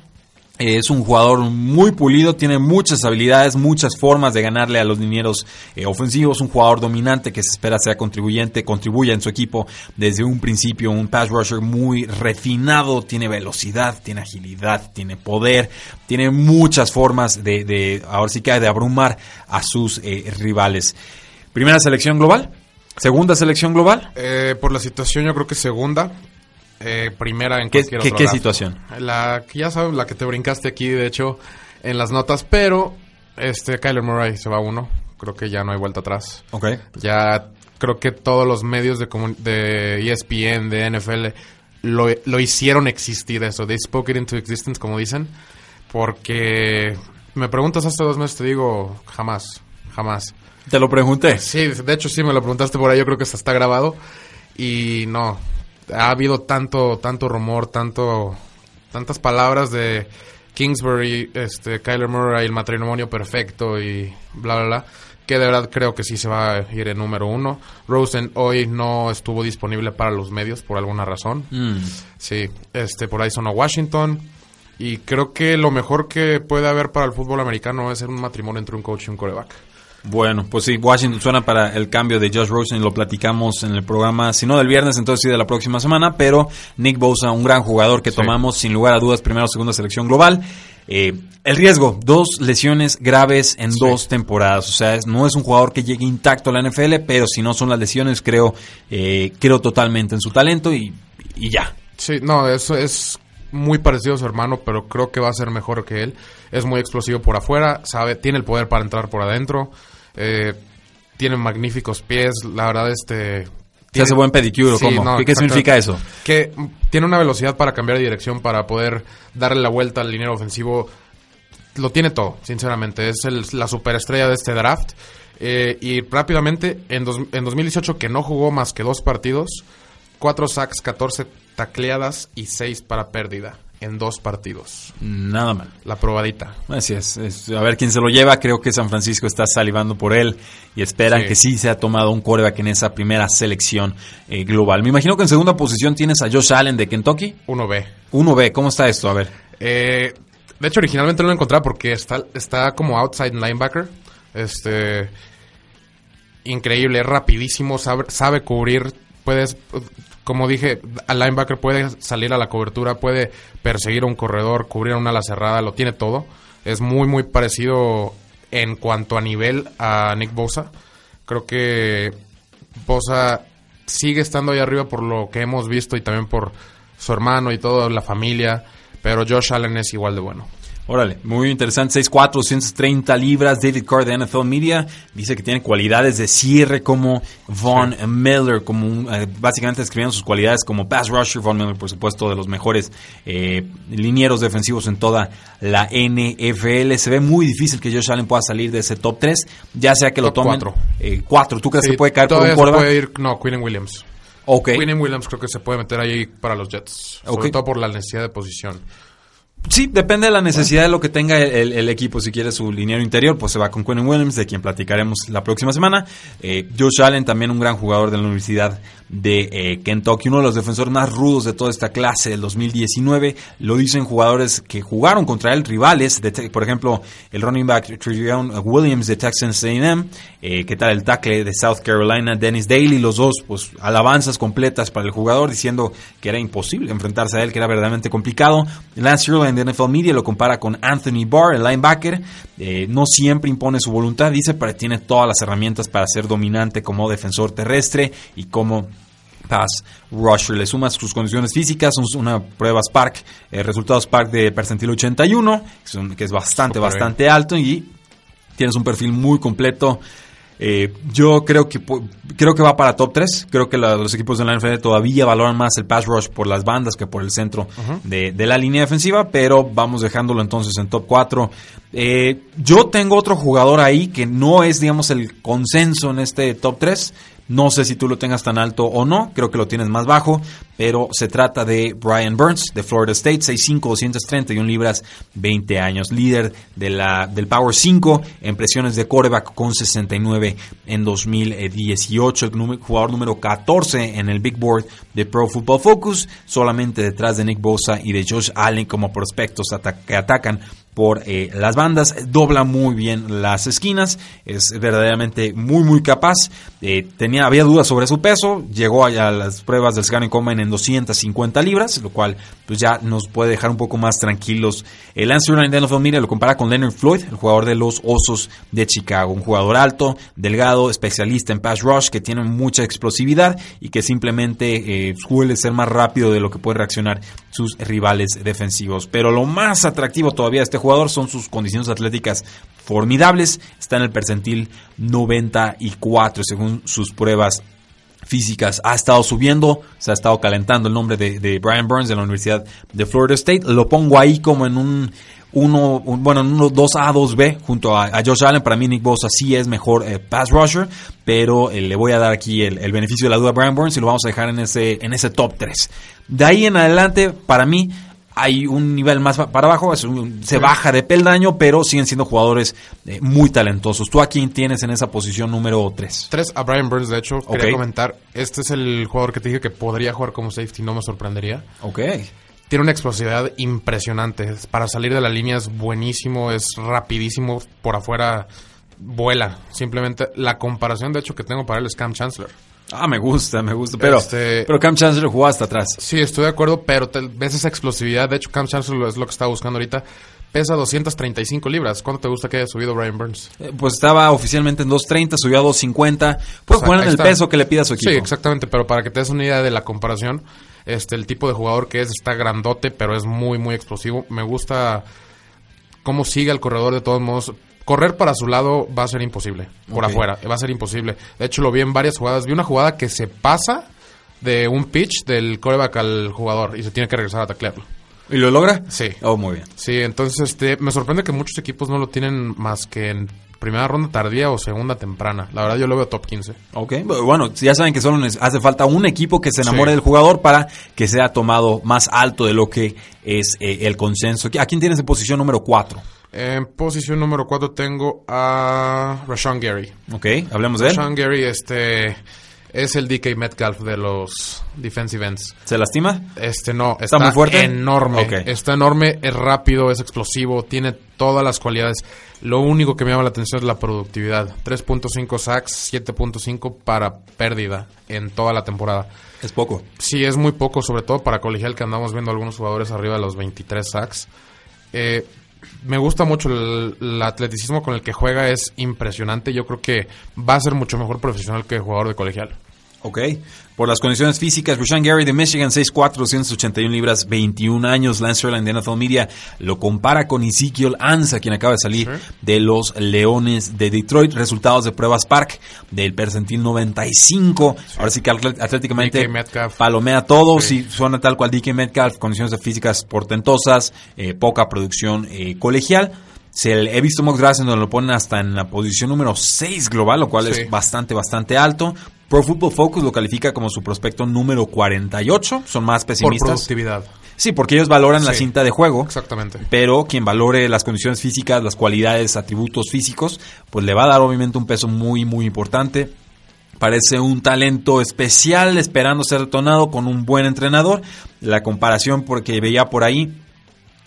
Speaker 1: Es un jugador muy pulido, tiene muchas habilidades, muchas formas de ganarle a los linieros eh, ofensivos. Un jugador dominante que se espera sea contribuyente, contribuya en su equipo desde un principio. Un pass rusher muy refinado, tiene velocidad, tiene agilidad, tiene poder, tiene muchas formas de, de ahora sí que de abrumar a sus eh, rivales. Primera selección global, segunda selección global.
Speaker 2: Eh, por la situación yo creo que segunda. Eh, primera en
Speaker 1: ¿Qué,
Speaker 2: cualquier
Speaker 1: qué- qué situación?
Speaker 2: La que ya sabes, la que te brincaste aquí, de hecho, en las notas, pero este Kyler Murray se va uno. Creo que ya no hay vuelta atrás.
Speaker 1: Ok.
Speaker 2: Ya creo que todos los medios de, de ESPN, de NFL, lo, lo hicieron existir eso. They spoke it into existence, como dicen. Porque me preguntas hace dos meses, te digo, jamás, jamás.
Speaker 1: Te lo pregunté.
Speaker 2: Sí, de hecho sí me lo preguntaste por ahí, yo creo que hasta está grabado. Y no, ha habido tanto, tanto rumor, tanto, tantas palabras de Kingsbury, este, Kyler Murray, el matrimonio perfecto y bla, bla, bla. Que de verdad creo que sí se va a ir en número uno. Rosen hoy no estuvo disponible para los medios por alguna razón.
Speaker 1: Mm.
Speaker 2: Sí, este, por ahí sonó Washington. Y creo que lo mejor que puede haber para el fútbol americano es ser un matrimonio entre un coach y un coreback.
Speaker 1: Bueno, pues sí, Washington suena para el cambio de Josh Rosen, lo platicamos en el programa, si no del viernes, entonces sí de la próxima semana, pero Nick Bosa, un gran jugador que
Speaker 2: Sí.
Speaker 1: tomamos sin lugar a dudas, primera o segunda selección global. Eh, el riesgo, dos lesiones graves en dos temporadas, o sea, es- no es un jugador que llegue intacto a la NFL, pero si no son las lesiones, creo, eh, creo totalmente en su talento y, y ya.
Speaker 2: Sí, no, eso es muy parecido a su hermano, pero creo que va a ser mejor que él. Es muy explosivo por afuera, sabe, tiene el poder para entrar por adentro, eh, tiene magníficos pies, la verdad, este...
Speaker 1: ¿Se
Speaker 2: tiene-
Speaker 1: hace buen pedicure
Speaker 2: Sí,
Speaker 1: cómo?
Speaker 2: no,
Speaker 1: ¿Qué, significa eso?
Speaker 2: Que tiene una velocidad para cambiar de dirección, para poder darle la vuelta al liniero ofensivo. Lo tiene todo, sinceramente. Es el- la superestrella de este draft. Eh, y rápidamente, en, dos- en 2018, que no jugó más que dos partidos, cuatro sacks, 14 tacleadas y 6 para pérdida en dos partidos.
Speaker 1: Nada mal.
Speaker 2: La probadita.
Speaker 1: Así es, es, A ver quién se lo lleva. Creo que San Francisco está salivando por él y esperan
Speaker 2: Sí.
Speaker 1: que sí se ha tomado un coreback en esa primera selección eh, global. Me imagino que en segunda posición tienes a Josh Allen de Kentucky.
Speaker 2: 1B.
Speaker 1: 1B, ¿cómo está esto? A ver.
Speaker 2: Eh, de hecho, originalmente no lo encontraba porque está, está como outside linebacker. Este. Increíble, es rapidísimo, sabe, sabe cubrir. Puedes, como dije, al linebacker puede salir a la cobertura, puede perseguir a un corredor, cubrir una ala cerrada, lo tiene todo. Es muy, muy parecido en cuanto a nivel a Nick Bosa. Creo que Bosa sigue estando ahí arriba por lo que hemos visto y también por su hermano y toda la familia. Pero Josh Allen es igual de bueno.
Speaker 1: Órale, muy interesante. 6'4", 230 libras. David Carr de NFL Media dice que tiene cualidades de cierre como Von Miller, como un- eh, básicamente escribiendo sus cualidades como pass rusher. Von Miller, por supuesto, de los mejores eh, linieros defensivos en toda la NFL. Se ve muy difícil que Josh Allen pueda salir de ese top 3, ya sea que lo tomen.
Speaker 2: cuatro.
Speaker 1: 4. ¿Tú crees
Speaker 2: Sí,
Speaker 1: que puede caer por un quarterback?
Speaker 2: puede ir, no, Quinn Williams.
Speaker 1: Ok.
Speaker 2: Quinn Williams creo que se puede meter ahí para los Jets. Sobre todo por la necesidad de posición.
Speaker 1: Sí, depende de la necesidad de lo que tenga el, el- equipo. Si quiere su liniero interior, pues se va con Quinn Williams, de quien platicaremos la próxima semana. Eh, Josh Allen, también un gran jugador de la Universidad de eh, Kentucky, uno de los defensores más rudos de toda esta clase del 2019. Lo dicen jugadores que jugaron contra él, rivales. De, por ejemplo, el running back Trevion Williams de Texas A&M. Eh, ¿Qué tal el tackle de South Carolina? Dennis Daly, los dos, pues alabanzas completas para el jugador, diciendo que era imposible enfrentarse a él, que era verdaderamente complicado. Lance Erland de NFL Media lo compara con Anthony Barr, el linebacker. Eh, no siempre impone su voluntad, dice, pero tiene todas las herramientas para ser dominante como defensor terrestre y como pass rusher. Le sumas sus condiciones físicas, un- una prueba Spark, eh, resultados Spark de percentil 81, que es, bastante, bastante alto y tienes un perfil muy completo. Eh, yo creo que creo que va para top 3. Creo que la- los equipos de la NFL todavía valoran más el pass rush por las bandas que por el centro de, de la línea defensiva, pero vamos dejándolo entonces en top 4. Eh, yo tengo otro jugador ahí que no es, digamos, el consenso en este top 3. No sé si tú lo tengas tan alto o no, creo que lo tienes más bajo, pero se trata de Brian Burns de Florida State, 6'5", 231 libras, 20 años, líder de la, del Power 5 en presiones de coreback con 69 en 2018, el jugador número 14 en el Big Board de Pro Football Focus, solamente detrás de Nick Bosa y de Josh Allen como prospectos que atacan por eh, las bandas, dobla muy bien las esquinas, es verdaderamente muy muy capaz, Eh, tenía, había dudas sobre su peso, llegó a las pruebas del Scanning Combine en 250 libras, lo cual pues ya nos puede dejar un poco más tranquilos. El Lance Erland de Media lo compara con Leonard Floyd, el jugador de los Osos de Chicago, un jugador alto, delgado, especialista en pass rush, que tiene mucha explosividad y que simplemente eh, suele ser más rápido de lo que puede reaccionar sus rivales defensivos. Pero lo más atractivo todavía de este son sus condiciones atléticas formidables. Está en el percentil 94 según sus pruebas físicas. Ha estado subiendo, se ha estado calentando el nombre de, Brian Burns de la Universidad de Florida State. Lo pongo ahí como en un uno, un- bueno, en uno 2A, 2B junto a, a Josh Allen. Para mí Nick Bosa sí es mejor eh, pass rusher, pero eh, le voy a dar aquí el, el beneficio de la duda a Brian Burns y lo vamos a dejar en ese, en ese top 3. De ahí en adelante, para mí, hay un nivel más para abajo, es un- se baja de peldaño, pero siguen siendo jugadores eh, muy talentosos. ¿Tú a quién tienes en esa posición número 3?
Speaker 2: Tres a Brian Burns, de hecho, quería comentar. Este es el jugador que te dije que podría jugar como safety, no me sorprendería.
Speaker 1: Ok.
Speaker 2: Tiene una explosividad impresionante. Para salir de la línea es buenísimo, es rapidísimo. Por afuera vuela. Simplemente la comparación, de hecho, que tengo para él es Cam Chancellor.
Speaker 1: Ah, me gusta, me gusta. Pero,
Speaker 2: Este-
Speaker 1: pero Cam Chancellor jugó hasta atrás.
Speaker 2: Sí, estoy de acuerdo, pero te- ves esa explosividad. De hecho, Cam Chancellor es lo que estaba buscando ahorita. Pesa 235 libras. ¿Cuánto te gusta que haya subido Brian Burns?
Speaker 1: Eh, Pues estaba oficialmente en 2.30, subió a 2.50. Puede
Speaker 2: O sea,
Speaker 1: el
Speaker 2: está.
Speaker 1: peso que le pida a su equipo.
Speaker 2: Sí, exactamente, pero para que te des una idea de la comparación, este el tipo de jugador que es está grandote, pero es muy muy explosivo. Me gusta cómo sigue al corredor de todos modos. Correr para su lado va a ser imposible, por afuera, va a ser imposible. De hecho, lo vi en varias jugadas. Vi una jugada que se pasa de un pitch del coreback al jugador y se tiene que regresar a taclearlo.
Speaker 1: ¿Y lo logra?
Speaker 2: Sí.
Speaker 1: Oh, muy bien.
Speaker 2: Sí, entonces este, me sorprende que muchos equipos no lo tienen más que en primera ronda tardía o segunda temprana. La verdad yo lo veo top 15.
Speaker 1: Ok, bueno, ya saben que solo hace falta un equipo que se enamore
Speaker 2: Sí.
Speaker 1: del jugador para que sea tomado más alto de lo que es eh, el consenso. ¿A quién tienes en posición número 4?
Speaker 2: En posición número 4 tengo a Rashawn Gary.
Speaker 1: Ok, hablemos de él.
Speaker 2: Rashawn Gary este, es el DK Metcalf de los defensive ends.
Speaker 1: ¿Se lastima?
Speaker 2: Este no, está,
Speaker 1: muy fuerte?
Speaker 2: enorme. Está enorme, es rápido, es explosivo, tiene todas las cualidades. Lo único que me llama la atención es la productividad. 3.5 sacks, 7.5 para pérdida en toda la temporada.
Speaker 1: Es poco.
Speaker 2: Sí, es muy poco, sobre todo para colegial que andamos viendo algunos jugadores arriba de los 23 sacks. Eh, me gusta mucho el, el atleticismo con el que juega, es impresionante. Yo creo que va a ser mucho mejor profesional que jugador de colegial.
Speaker 1: Ok. Por las condiciones físicas, Rushan Gary de Michigan, 6'4", 281 libras, 21 años. Lance Sterling de NFL Media lo compara con Ezekiel Ansa, quien acaba de salir de los Leones de Detroit. Resultados de pruebas Park del percentil 95. Ahora sí que atléticamente palomea a todos
Speaker 2: Sí.
Speaker 1: y suena tal cual DK Metcalf, condiciones físicas portentosas, eh, poca producción eh, colegial. Se le- he visto mock drafts en donde lo ponen hasta en la posición número 6 global, lo cual
Speaker 2: Sí.
Speaker 1: es bastante, bastante alto. Pro Football Focus lo califica como su prospecto número 48, son más
Speaker 2: Por
Speaker 1: pesimistas.
Speaker 2: productividad.
Speaker 1: Sí, porque ellos valoran la cinta de juego,
Speaker 2: Exactamente.
Speaker 1: pero quien valore las condiciones físicas, las cualidades, atributos físicos, pues le va a dar obviamente un peso muy, muy importante. Parece un talento especial esperando ser detonado con un buen entrenador. La comparación porque veía por ahí,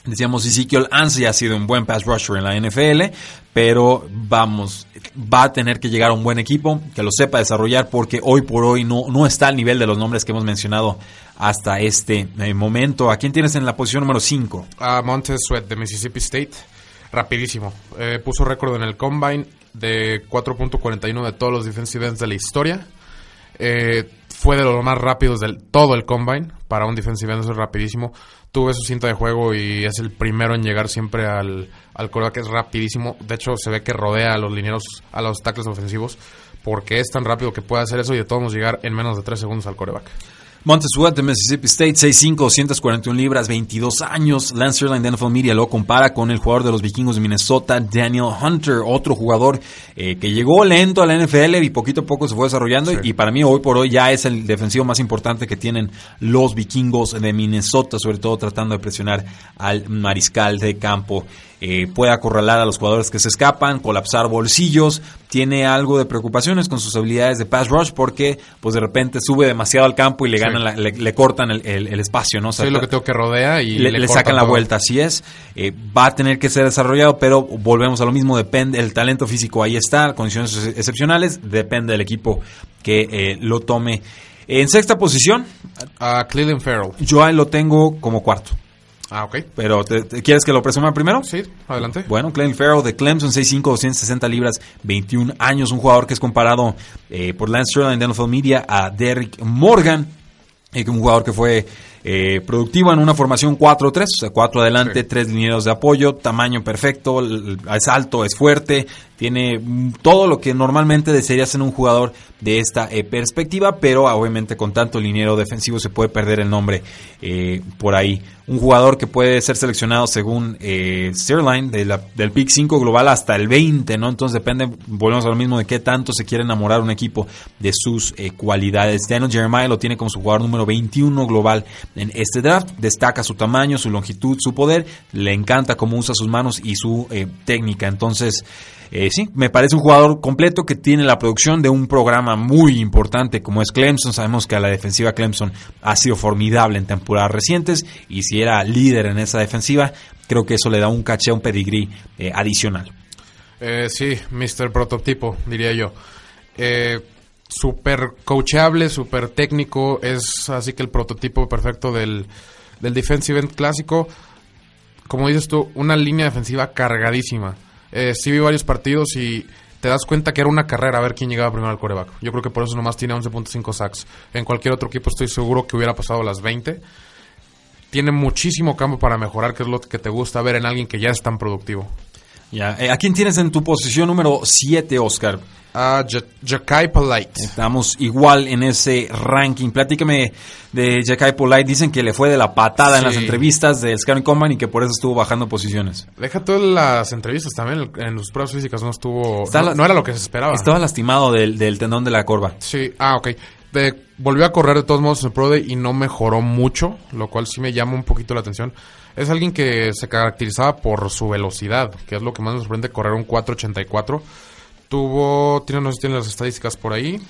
Speaker 1: decíamos Ezekiel Ansey ha sido un buen pass rusher en la NFL, pero vamos, va a tener que llegar a un buen equipo que lo sepa desarrollar porque hoy por hoy no, no está al nivel de los nombres que hemos mencionado hasta este eh, momento. ¿A quién tienes en la posición número 5?
Speaker 2: a Montez Sweat de Mississippi State. Rapidísimo. Eh, puso récord en el combine de 4.41 de todos los defensive de la historia. Eh, fue de los más rápidos del todo el combine. Para un defensive end es rapidísimo. Tuve su cinta de juego y es el primero en llegar siempre al, al quarterback, es rapidísimo. De hecho, se ve que rodea a los lineros, a los tackles ofensivos, porque es tan rápido que puede hacer eso y de todos modos llegar en menos de 3 segundos al coreback.
Speaker 1: Montez de Mississippi State, 6'5", 241 libras, 22 años. Lance Sterling de NFL Media lo compara con el jugador de los vikingos de Minnesota, Daniel Hunter, otro jugador eh, que llegó lento a la NFL y poquito a poco se fue desarrollando.
Speaker 2: Sí.
Speaker 1: Y para mí hoy por hoy ya es el defensivo más importante que tienen los vikingos de Minnesota, sobre todo tratando de presionar al mariscal de campo. Eh, puede acorralar a los jugadores que se escapan, colapsar bolsillos, tiene algo de preocupaciones con sus habilidades de pass rush porque pues de repente sube demasiado al campo y le
Speaker 2: Sí.
Speaker 1: ganan la- le, le cortan el, el- el espacio, ¿no? O sea,
Speaker 2: lo que tengo que rodea y
Speaker 1: le, sacan la vuelta, así es. Eh, va a tener que ser desarrollado, pero volvemos a lo mismo, depende, el talento físico ahí está, condiciones ex- excepcionales, depende del equipo que eh, lo tome. En sexta posición,
Speaker 2: A Cleveland Farrell.
Speaker 1: yo ahí lo tengo como cuarto.
Speaker 2: Ah, ok.
Speaker 1: Pero ¿te- te- ¿quieres que lo presuma primero?
Speaker 2: Sí, adelante.
Speaker 1: Bueno, Clelin Farrell de Clemson, 6'5", 260 libras, 21 años, un jugador que es comparado eh, por Lance Sterling de NFL Media a Derrick Morgan, eh, un jugador que fue eh, productivo en una formación 4-3, o sea, 4 adelante,
Speaker 2: Sí.
Speaker 1: 3 linieros de apoyo, tamaño perfecto, es alto, es fuerte, tiene todo lo que normalmente desearía ser un jugador de esta eh, perspectiva, pero obviamente con tanto liniero defensivo se puede perder el nombre eh, por ahí. Un jugador que puede ser seleccionado según eh, Sterling, de la- del pick 5 global hasta el 20, ¿no? Entonces depende, volvemos a lo mismo, de qué tanto se quiere enamorar un equipo de sus eh, cualidades. Daniel Jeremiah lo tiene como su jugador número 21 global en este draft. Destaca su tamaño, su longitud, su poder. Le encanta cómo usa sus manos y su eh, técnica. Entonces, eh, sí, me parece un jugador completo que tiene la producción de un programa muy importante como es Clemson. Sabemos que a la defensiva Clemson ha sido formidable en temporadas recientes y si era líder en esa defensiva, creo que eso le da un caché, un pedigrí eh, adicional.
Speaker 2: Eh, sí, Mr. Prototipo, diría yo. Eh, super coachable, super técnico, es así que el prototipo perfecto del, del defensive end clásico. Como dices tú, una línea defensiva cargadísima. Eh, sí vi varios partidos y te das cuenta que era una carrera a ver quién llegaba primero al coreback. Yo creo que por eso nomás tiene 11.5 sacks. En cualquier otro equipo estoy seguro que hubiera pasado las 20. Tiene muchísimo campo para mejorar, que es lo que te gusta ver en alguien que ya es tan productivo.
Speaker 1: Ya, eh, ¿A quién tienes en tu posición número 7, Oscar?
Speaker 2: A Jakai Polite.
Speaker 1: Estamos igual en ese ranking. Platícame de Jakai Polite. Dicen que le fue de la patada en las
Speaker 2: Sí.
Speaker 1: entrevistas del Scouting Combine y que por eso estuvo bajando posiciones.
Speaker 2: Deja todas las entrevistas también. En sus pruebas físicas no estuvo.
Speaker 1: Está
Speaker 2: no, no era lo que se esperaba.
Speaker 1: Estaba lastimado del, del tendón de la corva.
Speaker 2: Sí, ah, ok. De- volvió a correr de todos modos en el Pro Day y no mejoró mucho, lo cual sí me llama un poquito la atención. Es alguien que se caracterizaba por su velocidad, que es lo que más me sorprende, correr un 4.84. Tuvo, tiene, no sé si tiene las estadísticas por ahí.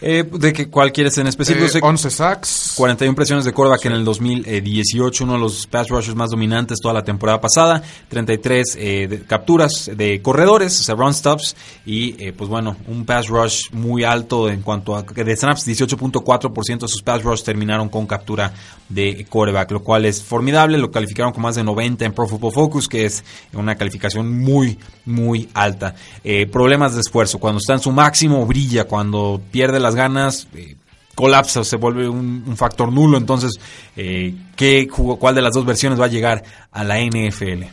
Speaker 1: Eh, ¿De que, cuál quieres en específico?
Speaker 2: Eh,
Speaker 1: Sé-
Speaker 2: 11 sacks.
Speaker 1: 41 presiones de quarterback en el 2018, uno de los pass rushers más dominantes toda la temporada pasada, 33 eh, de- capturas de corredores, o sea, run stops, y eh, pues bueno, un pass rush muy alto en cuanto a de snaps, 18.4% de sus pass rush terminaron con captura de quarterback, lo cual es formidable, lo calificaron con más de 90 en Pro Football Focus, que es una calificación muy, muy alta. Eh, problemas de esfuerzo, cuando está en su máximo brilla, cuando pierde las ganas, eh, colapsa se vuelve un, un factor nulo. Entonces, eh, ¿qué, jugo- ¿cuál de las dos versiones va a llegar a la NFL?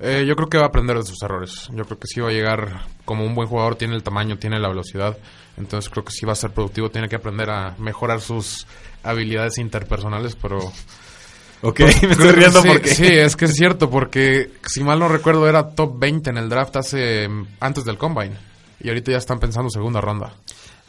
Speaker 2: Eh, yo creo que va a aprender de sus errores. Yo creo que sí va a llegar como un buen jugador, tiene el tamaño, tiene la velocidad. Entonces creo que sí va a ser productivo, tiene que aprender a mejorar sus habilidades interpersonales, pero...
Speaker 1: Ok, me estoy riendo
Speaker 2: sí,
Speaker 1: porque...
Speaker 2: Sí, es que es cierto, porque si mal no recuerdo era top 20 en el draft hace antes del Combine. Y ahorita ya están pensando segunda ronda.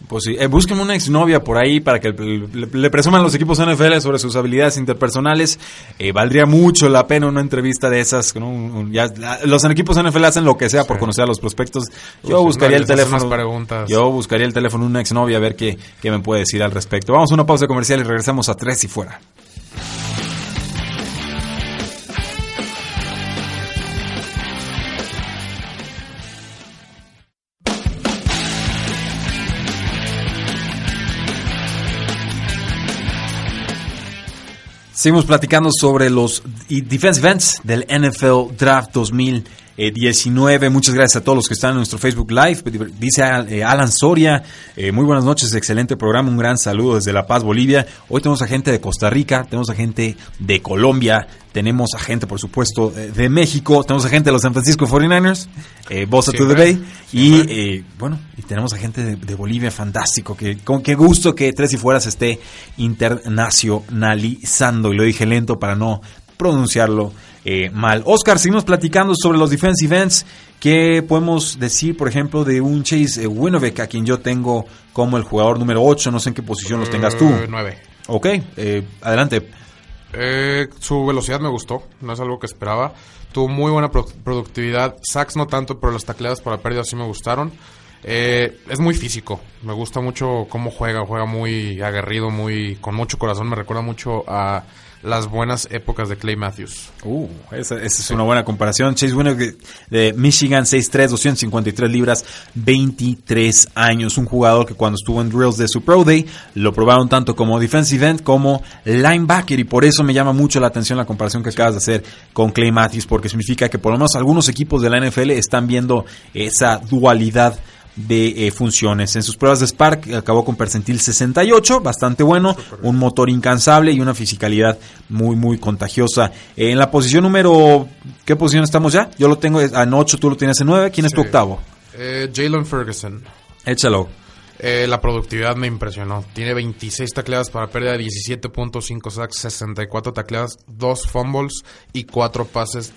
Speaker 1: Pues sí, eh, búsquenme una exnovia por ahí para que le, le- presuman los equipos NFL sobre sus habilidades interpersonales. Eh, valdría mucho la pena una entrevista de esas. ¿no? Un- un- ya- la- los equipos NFL hacen lo que sea por conocer a los prospectos.
Speaker 2: Uy,
Speaker 1: Yo buscaría
Speaker 2: no,
Speaker 1: el teléfono.
Speaker 2: preguntas.
Speaker 1: Yo buscaría el teléfono de una exnovia a ver qué, qué me puede decir al respecto. Vamos a una pausa comercial y regresamos a tres y fuera. Seguimos platicando sobre los defensive ends del NFL Draft 2019. Muchas gracias a todos los que están en nuestro Facebook Live. Dice eh, Alan Soria, eh, muy buenas noches, excelente programa, un gran saludo desde La Paz, Bolivia. Hoy tenemos a gente de Costa Rica, tenemos a gente de Colombia, tenemos a gente, por supuesto, eh, de México, tenemos a gente de los San Francisco 49ers, eh, Bosa to the Bay, y
Speaker 2: siempre.
Speaker 1: eh, bueno, y tenemos a gente de, de Bolivia, fantástico, que con qué gusto que Tres y Fuera se esté internacionalizando, y lo dije lento para no pronunciarlo eh, mal. Oscar, seguimos platicando sobre los defensive ends, ¿qué podemos decir, por ejemplo, de un Chase eh, Winovec, a quien yo tengo como el jugador número 8, no sé en qué posición los tengas tú.
Speaker 2: Eh, nueve.
Speaker 1: Ok, eh, adelante.
Speaker 2: Eh, su velocidad me gustó, no es algo que esperaba. Tuvo muy buena pro- productividad. Sacks no tanto, pero las tacleadas para pérdidas sí me gustaron. Eh, es muy físico, me gusta mucho cómo juega, juega muy aguerrido, muy con mucho corazón. Me recuerda mucho a las buenas épocas de Clay Matthews.
Speaker 1: Uh, esa, esa es una buena comparación. Chase Winovec de Michigan, 6'3", 253 libras, 23 años. Un jugador que cuando estuvo en drills de su Pro Day, lo probaron tanto como defensive end como linebacker. Y por eso me llama mucho la atención la comparación que acabas de hacer con Clay Matthews, porque significa que por lo menos algunos equipos de la NFL están viendo esa dualidad de eh, funciones. En sus pruebas de Spark acabó con percentil 68, bastante bueno, un motor incansable y una fisicalidad muy, muy contagiosa. Eh, en la posición número, ¿qué posición estamos ya? Yo lo tengo en 8, tú lo tienes en 9, ¿quién es tu octavo?
Speaker 2: Eh, Jalen Ferguson.
Speaker 1: Échalo.
Speaker 2: Eh, la productividad me impresionó. Tiene 26 tacleadas para pérdida, 17.5 sacks, 64 tacleadas, 2 fumbles y 4 pases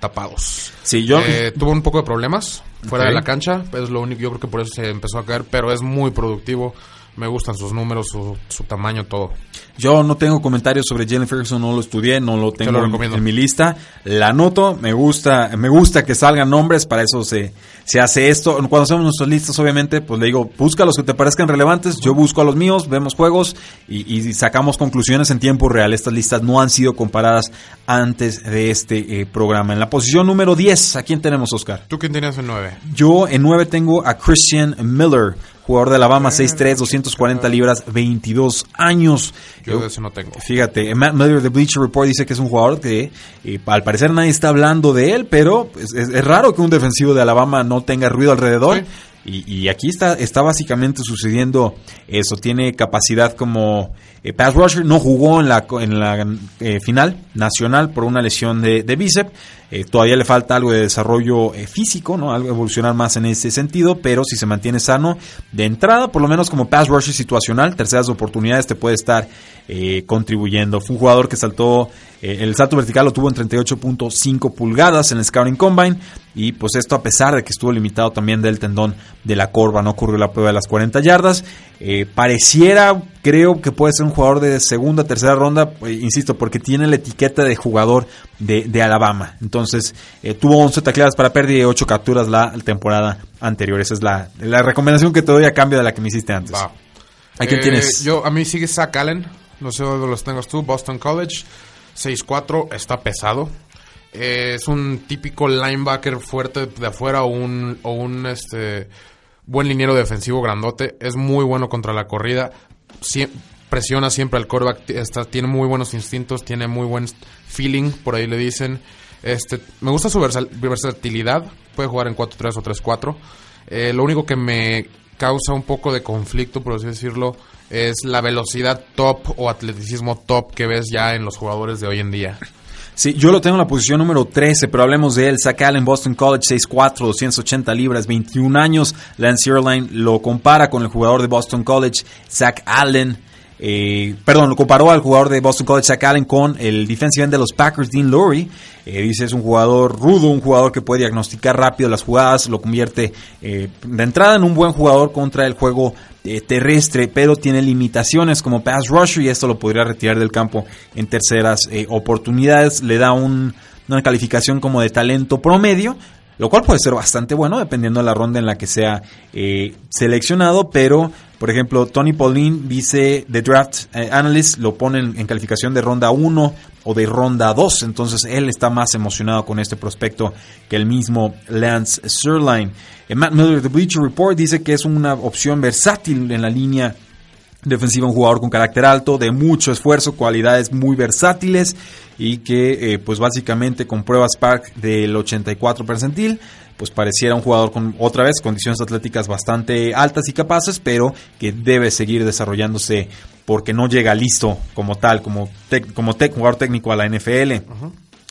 Speaker 2: tapados.
Speaker 1: Sí, yo...
Speaker 2: Eh, tuvo un poco de problemas fuera de la cancha, es lo único, yo creo que por eso se empezó a caer, pero es muy productivo. Me gustan sus números, su, su tamaño, todo.
Speaker 1: Yo no tengo comentarios sobre Jalen Ferguson, no lo estudié, no lo tengo
Speaker 2: lo
Speaker 1: en- mi lista. La anoto, me gusta, me gusta que salgan nombres, para eso se, se hace esto. Cuando hacemos nuestras listas, obviamente, pues le digo, busca los que te parezcan relevantes, yo busco a los míos, vemos juegos y, y sacamos conclusiones en tiempo real. Estas listas no han sido comparadas antes de este eh, programa. En la posición número 10, ¿a quién tenemos, Oscar?
Speaker 2: ¿Tú quién tenías en 9?
Speaker 1: Yo en 9 tengo a Christian Miller, jugador de Alabama, 6'3", 240 libras, 22 años.
Speaker 2: Yo de ese no tengo.
Speaker 1: Fíjate, Matt Miller de Bleacher Report dice que es un jugador que eh, al parecer nadie está hablando de él, pero es, es- es raro que un defensivo de Alabama no tenga ruido alrededor.
Speaker 2: Sí.
Speaker 1: Y, aquí está, está básicamente sucediendo eso. Tiene capacidad como eh, pass rusher. No jugó en la, en la eh, final nacional por una lesión de, bíceps. Eh, todavía le falta algo de desarrollo físico, ¿no? Algo evolucionar más en ese sentido, pero si se mantiene sano de entrada, por lo menos como pass rusher situacional, terceras oportunidades te puede estar contribuyendo. Fue un jugador que saltó, el salto vertical lo tuvo en 38.5 pulgadas en el Scouting Combine y pues esto a pesar de que estuvo limitado también del tendón de la corva, no ocurrió la prueba de las 40 yardas. Eh, pareciera, creo que puede ser un jugador de segunda, tercera ronda, eh, insisto, porque tiene la etiqueta de jugador de, Alabama. Entonces, eh, tuvo 11 tacleadas para pérdida y 8 capturas la temporada anterior. Esa es la, recomendación que te doy a cambio de la que me hiciste antes.
Speaker 2: ¿A quién tienes? Yo, a mí sigue Zach Allen, no sé dónde los tengas tú, Boston College, 6'4", está pesado. es un típico linebacker fuerte de afuera o un, o un este buen liniero defensivo grandote, es muy bueno contra la corrida, presiona siempre al coreback, está, tiene muy buenos instintos, tiene muy buen feeling, por ahí le dicen. Este, me gusta su versatilidad, puede jugar en 4-3 o 3-4. Eh, lo único que me causa un poco de conflicto, por así decirlo, es la velocidad top o atleticismo top que ves ya en los jugadores de hoy en día.
Speaker 1: Sí, yo lo tengo en la posición número 13, pero hablemos de él. Zach Allen, Boston College, 6'4", 280 libras, 21 años. Lance Erline lo compara con el jugador de Boston College, Zach Allen. Eh, perdón, lo comparó al jugador de Boston College, Zach Allen, con el defensive end de los Packers, Dean Lurie. Eh, dice es un jugador rudo, un jugador que puede diagnosticar rápido las jugadas, lo convierte eh, de entrada en un buen jugador contra el juego eh, terrestre, pero tiene limitaciones como pass rusher y esto lo podría retirar del campo en terceras eh, oportunidades. Le da una calificación como de talento promedio, lo cual puede ser bastante bueno dependiendo de la ronda en la que sea eh, seleccionado, pero por ejemplo Tony Pauline dice The Draft Analyst lo ponen en calificación de ronda 1 o de ronda 2, entonces él está más emocionado con este prospecto que el mismo Lance Sirline. Eh, Matt Miller de Bleacher Report dice que es una opción versátil en la línea defensiva, un jugador con carácter alto, de mucho esfuerzo, cualidades muy versátiles y que eh, pues básicamente con pruebas Park del 84 percentil pues pareciera un jugador con otra vez condiciones atléticas bastante altas y capaces, pero que debe seguir desarrollándose porque no llega listo como tal, como, como jugador técnico a la NFL.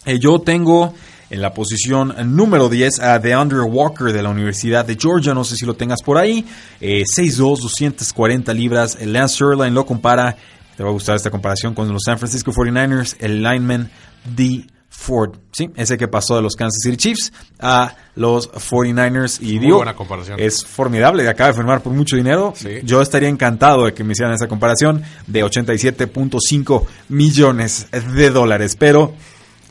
Speaker 1: Eh, yo tengo en la posición número 10 a DeAndre Walker de la Universidad de Georgia, no sé si lo tengas por ahí, eh, 6'2, 240 libras, Lance Sherline lo compara, te va a gustar esta comparación con los San Francisco 49ers, el lineman D. Ford, ¿sí? Ese que pasó de los Kansas City Chiefs a los 49ers y dio.
Speaker 2: buena comparación.
Speaker 1: Es formidable, acaba de firmar por mucho dinero. Yo estaría encantado de que me hicieran esa comparación de 87.5 millones de dólares, pero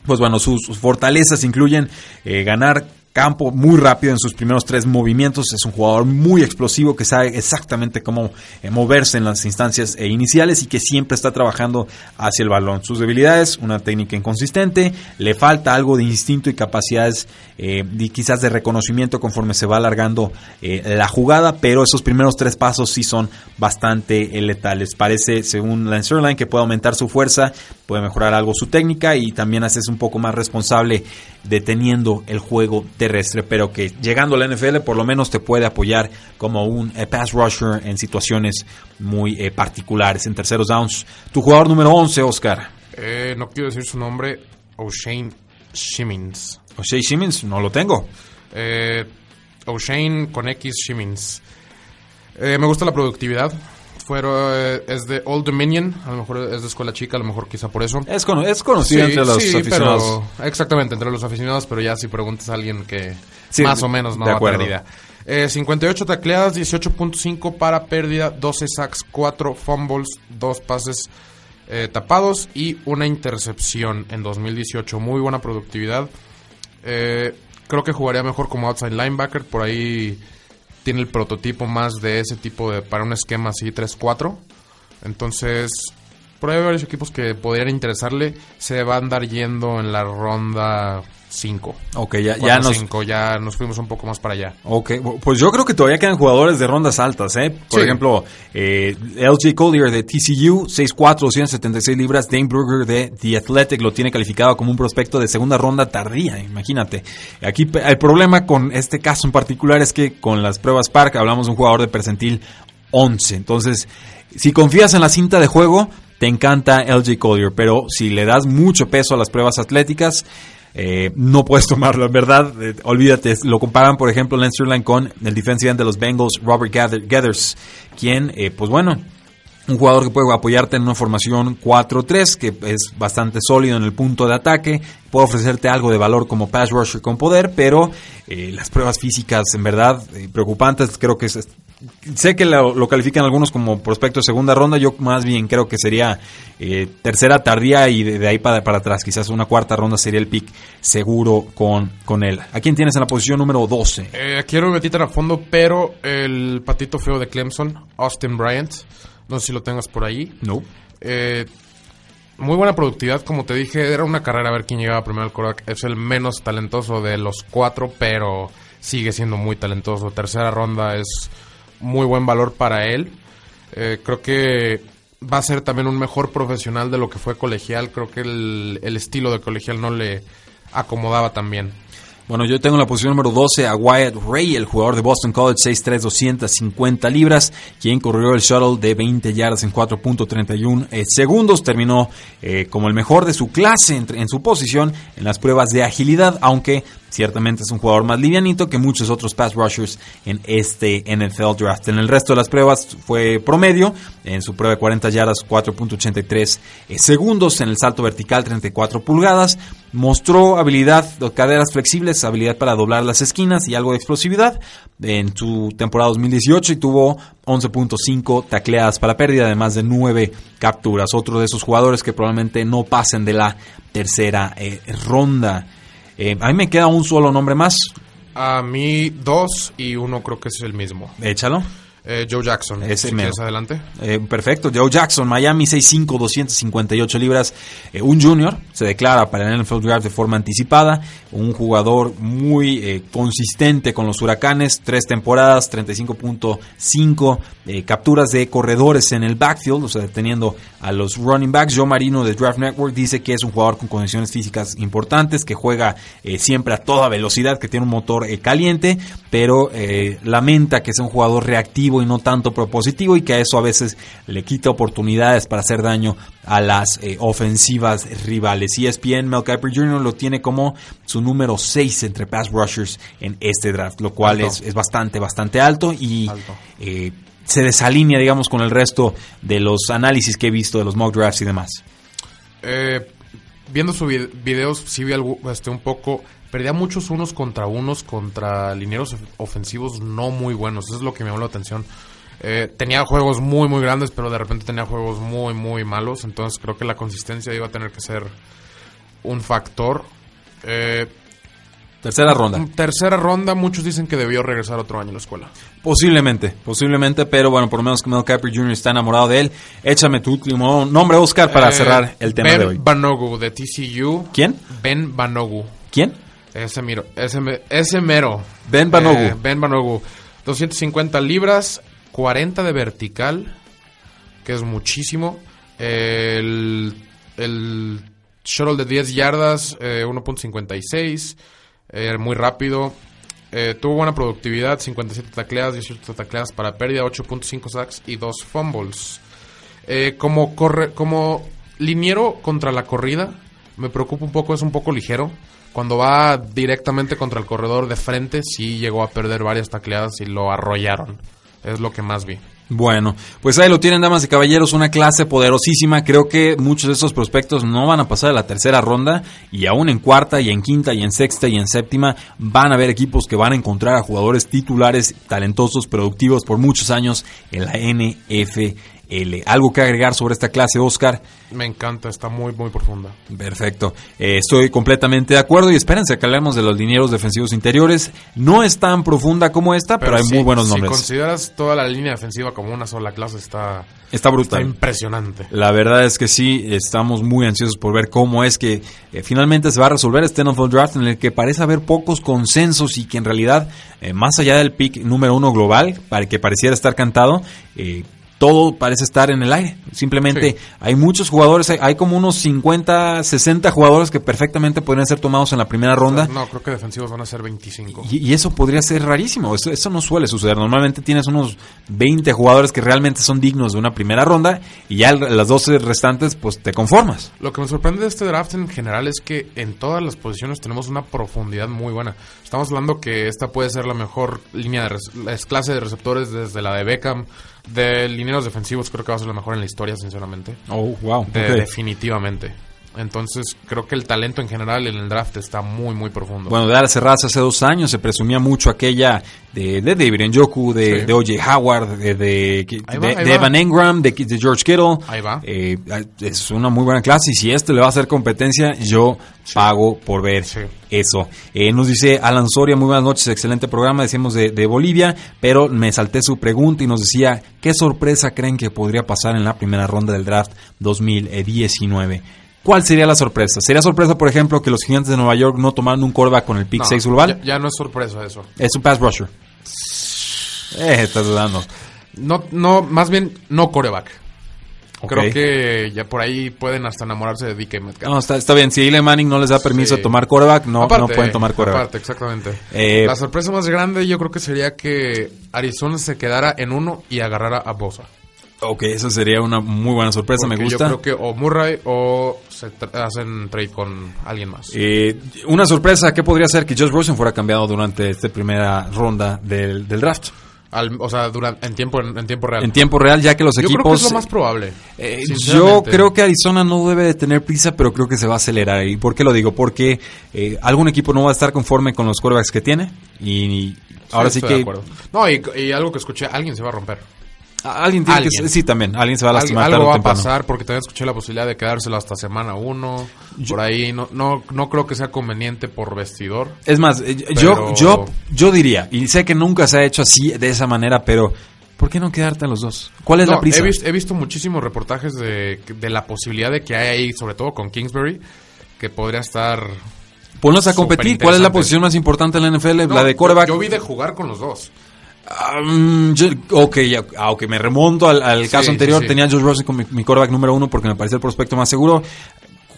Speaker 1: pues bueno, sus, fortalezas incluyen eh, ganar campo muy rápido en sus primeros tres movimientos. Es un jugador muy explosivo que sabe exactamente cómo eh, moverse en las instancias eh, iniciales y que siempre está trabajando hacia el balón. Sus debilidades, una técnica inconsistente, le falta algo de instinto y capacidades eh, quizás de reconocimiento conforme se va alargando la jugada, pero esos primeros tres pasos sí son bastante letales. Parece, según Lance Erline, que puede aumentar su fuerza, puede mejorar algo su técnica y también hacerse un poco más responsable deteniendo el juego terrestre, pero que llegando a la NFL por lo menos te puede apoyar como un eh, pass rusher en situaciones muy eh, particulares, en terceros downs. Tu jugador número 11, Oscar.
Speaker 2: Eh, no quiero decir su nombre, O'Shane Shimmins.
Speaker 1: O'Shane Shimmins, no lo tengo.
Speaker 2: O'Shane con X Shimmins. me gusta la productividad fueron, eh, es de Old Dominion, a lo mejor es de escuela chica, a lo mejor quizá por eso.
Speaker 1: Es, es conocido entre los aficionados.
Speaker 2: exactamente, entre los aficionados, pero ya si preguntas a alguien que más o menos no va pérdida. Eh, 58 tacleadas, 18.5 para pérdida, 12 sacks, 4 fumbles, 2 pases eh, tapados y una intercepción en 2018. Muy buena productividad. Eh, creo que jugaría mejor como outside linebacker, por ahí tiene el prototipo más de ese tipo de para un esquema así 3-4. Entonces, Pero hay varios equipos que podrían interesarle. Se va a andar yendo en la ronda 5.
Speaker 1: Ok, ya, ya nos...
Speaker 2: ya nos fuimos un poco más para allá.
Speaker 1: Ok, pues yo creo que todavía quedan jugadores de rondas altas, ¿eh? Por
Speaker 2: Sí.
Speaker 1: ejemplo, eh, LJ Collier de TCU, 6'4", 276 libras. Dane Brugger de The Athletic lo tiene calificado como un prospecto de segunda ronda tardía, imagínate. Aquí el problema con este caso en particular es que con las pruebas Park hablamos de un jugador de percentil 11. Entonces, si confías en la cinta de juego, te encanta LJ Collier, pero si le das mucho peso a las pruebas atléticas, eh, no puedes tomarlo, en verdad, eh, olvídate, lo comparan por ejemplo Lance Sterling con el defensive de los Bengals, Robert Gather- Gathers, quien, eh, pues bueno, un jugador que puede apoyarte en una formación 4-3, que es bastante sólido en el punto de ataque, puede ofrecerte algo de valor como pass rusher con poder, pero eh, las pruebas físicas en verdad eh, preocupantes, creo que es... Sé que lo, lo califican algunos como prospecto de segunda ronda, yo más bien creo que sería eh, tercera tardía y de, de ahí para, para atrás, quizás una cuarta ronda sería el pick seguro con, con él. ¿A quién tienes en la posición número 12?
Speaker 2: Eh, quiero meter a fondo, pero el patito feo de Clemson, Austin Bryant, no sé si lo tengas por ahí.
Speaker 1: No.
Speaker 2: Eh, muy buena productividad, como te dije, era una carrera a ver quién llegaba primero al quarterback. Es el menos talentoso de los cuatro, pero sigue siendo muy talentoso. Tercera ronda es muy buen valor para él. Eh, creo que va a ser también un mejor profesional de lo que fue colegial. Creo que el, estilo de colegial no le acomodaba tan bien.
Speaker 1: Bueno, yo tengo en la posición número 12 a Wyatt Ray, el jugador de Boston College, 6'3", 250 libras, quien corrió el shuttle de 20 yardas en 4.31 eh, segundos. Terminó eh, como el mejor de su clase en, en su posición en las pruebas de agilidad, aunque ciertamente es un jugador más livianito que muchos otros pass rushers en este NFL draft. En el resto de las pruebas fue promedio, en su prueba de 40 yardas 4.83 eh, segundos, en el salto vertical 34 pulgadas, mostró habilidad de caderas flexibles, habilidad para doblar las esquinas y algo de explosividad en su temporada 2018 y tuvo 11.5 tacleadas para pérdida, además de 9 capturas. Otro de esos jugadores que probablemente no pasen de la tercera eh, ronda. Eh, a mí me queda un solo nombre más.
Speaker 2: A mí dos y uno creo que es el mismo.
Speaker 1: Échalo.
Speaker 2: Eh, Joe Jackson.
Speaker 1: Ese
Speaker 2: si quieres adelante.
Speaker 1: Eh, perfecto, Joe Jackson, Miami 6'5", 258 libras, eh, un junior, se declara para el NFL Draft de forma anticipada, un jugador muy eh, consistente con los huracanes, tres temporadas, 35.5 eh, capturas de corredores en el backfield, o sea, deteniendo a los running backs. Joe Marino de Draft Network dice que es un jugador con condiciones físicas importantes, que juega siempre a toda velocidad, que tiene un motor caliente, pero eh, lamenta que sea un jugador reactivo y no tanto propositivo y que a eso a veces le quita oportunidades para hacer daño a las eh, ofensivas rivales. ESPN Mel Kiper Jr. lo tiene como su número 6 entre pass rushers en este draft, lo cual es, es bastante, bastante alto y
Speaker 2: Alto.
Speaker 1: eh, se desalinea, digamos, con el resto de los análisis que he visto de los mock drafts y demás.
Speaker 2: Eh, viendo sus vid- videos, sí vi algo, este, un poco. Perdía muchos unos contra unos contra linieros of- ofensivos no muy buenos. Eso es lo que me llamó la atención. Eh, tenía juegos muy, muy grandes, pero de repente tenía juegos muy, muy malos. Entonces creo que la consistencia iba a tener que ser un factor. Eh,
Speaker 1: Tercera ronda.
Speaker 2: tercera ronda, muchos dicen que debió regresar otro año a la escuela.
Speaker 1: Posiblemente, posiblemente, pero bueno, por lo menos que Mel Kiper Jr. está enamorado de él. Échame tu último nombre, Oscar, para
Speaker 2: Eh,
Speaker 1: cerrar el tema
Speaker 2: ben
Speaker 1: de hoy.
Speaker 2: Banogu de TCU.
Speaker 1: ¿Quién?
Speaker 2: Ben Banogu.
Speaker 1: ¿Quién?
Speaker 2: Ese, miro, ese, ese mero.
Speaker 1: Ben Banogu.
Speaker 2: Eh, ben Banogu. 250 libras, 40 de vertical, que es muchísimo. El, el shuttle de 10 yardas, eh, 1.56, eh, muy rápido. Eh, tuvo buena productividad, 57 tacleadas, 18 tacleadas para pérdida, 8.5 sacks y 2 fumbles. Eh, como corre, como liniero contra la corrida, me preocupa un poco, es un poco ligero. Cuando va directamente contra el corredor de frente, sí llegó a perder varias tacleadas y lo arrollaron. Es lo que más vi.
Speaker 1: Bueno, pues ahí lo tienen, damas y caballeros, una clase poderosísima. Creo que muchos de estos prospectos no van a pasar a la tercera ronda y aún en cuarta y en quinta y en sexta y en séptima van a haber equipos que van a encontrar a jugadores titulares, talentosos, productivos por muchos años en la NFL. L. ¿Algo que agregar sobre esta clase, Oscar?
Speaker 2: Me encanta, está muy, muy profunda.
Speaker 1: Perfecto. Eh, estoy completamente de acuerdo y espérense que hablemos de los linieros defensivos interiores. No es tan profunda como esta, pero, hay muy buenos nombres.
Speaker 2: Si consideras toda la línea defensiva como una sola clase, está,
Speaker 1: Está brutal.
Speaker 2: está impresionante.
Speaker 1: La verdad es que sí, estamos muy ansiosos por ver cómo es que eh, finalmente se va a resolver este NFL Draft en el que parece haber pocos consensos y que en realidad, eh, más allá del pick número uno global, para que pareciera estar cantado, eh, todo parece estar en el aire. Simplemente
Speaker 2: Sí.
Speaker 1: hay muchos jugadores, hay, hay como unos 50, 60 jugadores que perfectamente podrían ser tomados en la primera ronda.
Speaker 2: No, creo que defensivos van a ser 25.
Speaker 1: Y, y eso podría ser rarísimo. Eso, eso no suele suceder. Normalmente tienes unos 20 jugadores que realmente son dignos de una primera ronda y ya el- las 12 restantes, pues te conformas.
Speaker 2: Lo que me sorprende de este draft en general es que en todas las posiciones tenemos una profundidad muy buena. Estamos hablando que esta puede ser la mejor línea de res- clase de receptores desde la de Beckham, de lineros defensivos creo que va a ser la mejor en la historia, sinceramente.
Speaker 1: Oh, wow.
Speaker 2: De- Definitivamente. Entonces creo que el talento en general en el draft está muy, muy profundo.
Speaker 1: Bueno, de Alas Cerradas hace dos años se presumía mucho aquella de, de David Njoku, de,
Speaker 2: Sí.
Speaker 1: de O.J. Howard, de, de,
Speaker 2: va.
Speaker 1: Evan Engram, de, George Kittle.
Speaker 2: Ahí va.
Speaker 1: Eh, es una muy buena clase y si este le va a hacer competencia, yo pago por ver
Speaker 2: Sí.
Speaker 1: eso. Eh, nos dice Alan Soria, muy buenas noches, excelente programa, decimos de, de Bolivia, pero me salté su pregunta y nos decía, ¿qué sorpresa creen que podría pasar en la primera ronda del draft 2019? ¿Cuál sería la sorpresa? ¿Sería sorpresa, por ejemplo, que los gigantes de Nueva York no tomaran un quarterback con el pick
Speaker 2: No,
Speaker 1: 6 global?
Speaker 2: Ya, ya no es sorpresa eso.
Speaker 1: Es un pass rusher. Eh, estás dudando.
Speaker 2: No, no, más bien no coreback. Creo que ya por ahí pueden hasta enamorarse de DK Metcalf.
Speaker 1: No, está, está bien. Si Eli Manning no les da permiso
Speaker 2: Sí.
Speaker 1: de tomar quarterback, no,
Speaker 2: Aparte,
Speaker 1: no pueden tomar quarterback.
Speaker 2: Aparte, exactamente.
Speaker 1: Eh,
Speaker 2: la sorpresa más grande yo creo que sería que Arizona se quedara en uno y agarrara a Bosa.
Speaker 1: Ok, eso sería una muy buena sorpresa, me gusta.
Speaker 2: Yo creo que o Murray o se tra- hacen trade con alguien más.
Speaker 1: Eh, una sorpresa, ¿qué podría ser que Josh Rosen fuera cambiado durante esta primera ronda del, del draft?
Speaker 2: Al- o sea, durante, en tiempo en, tiempo real.
Speaker 1: En tiempo real, ya que los
Speaker 2: yo creo que
Speaker 1: equipos...
Speaker 2: es lo más probable.
Speaker 1: Eh, yo creo que Arizona no debe de tener prisa, pero creo que se va a acelerar. ¿Y por qué lo digo? Porque eh, algún equipo no va a estar conforme con los quarterbacks que tiene. Y, y ahora sí, que.
Speaker 2: No, y, y algo que escuché, alguien se va a romper.
Speaker 1: Alguien tiene que... Sí, también. Alguien se va a
Speaker 2: Al-
Speaker 1: lastimar
Speaker 2: algo
Speaker 1: tarde
Speaker 2: va a
Speaker 1: temprano.
Speaker 2: pasar porque también escuché la posibilidad de quedárselo hasta semana uno. Por ahí no, no, no creo que sea conveniente por vestidor.
Speaker 1: Es más, eh, yo, yo, yo diría, y sé que nunca se ha hecho así, de esa manera, pero ¿por qué no quedarte a los dos? ¿Cuál es
Speaker 2: No,
Speaker 1: la prisa?
Speaker 2: He, vis- he visto muchísimos reportajes de, de la posibilidad de que hay ahí, sobre todo con Kingsbury, que podría estar...
Speaker 1: Ponlos a competir. ¿Cuál es la posición más importante en la NFL?
Speaker 2: No,
Speaker 1: la de
Speaker 2: yo-
Speaker 1: quarterback.
Speaker 2: Yo, vi de jugar con los dos.
Speaker 1: Yo- ok, ya, ah, me remonto al, caso
Speaker 2: sí,
Speaker 1: anterior.
Speaker 2: sí.
Speaker 1: Tenía a Josh Rosen como mi, mi quarterback número uno porque me parecía el prospecto más seguro.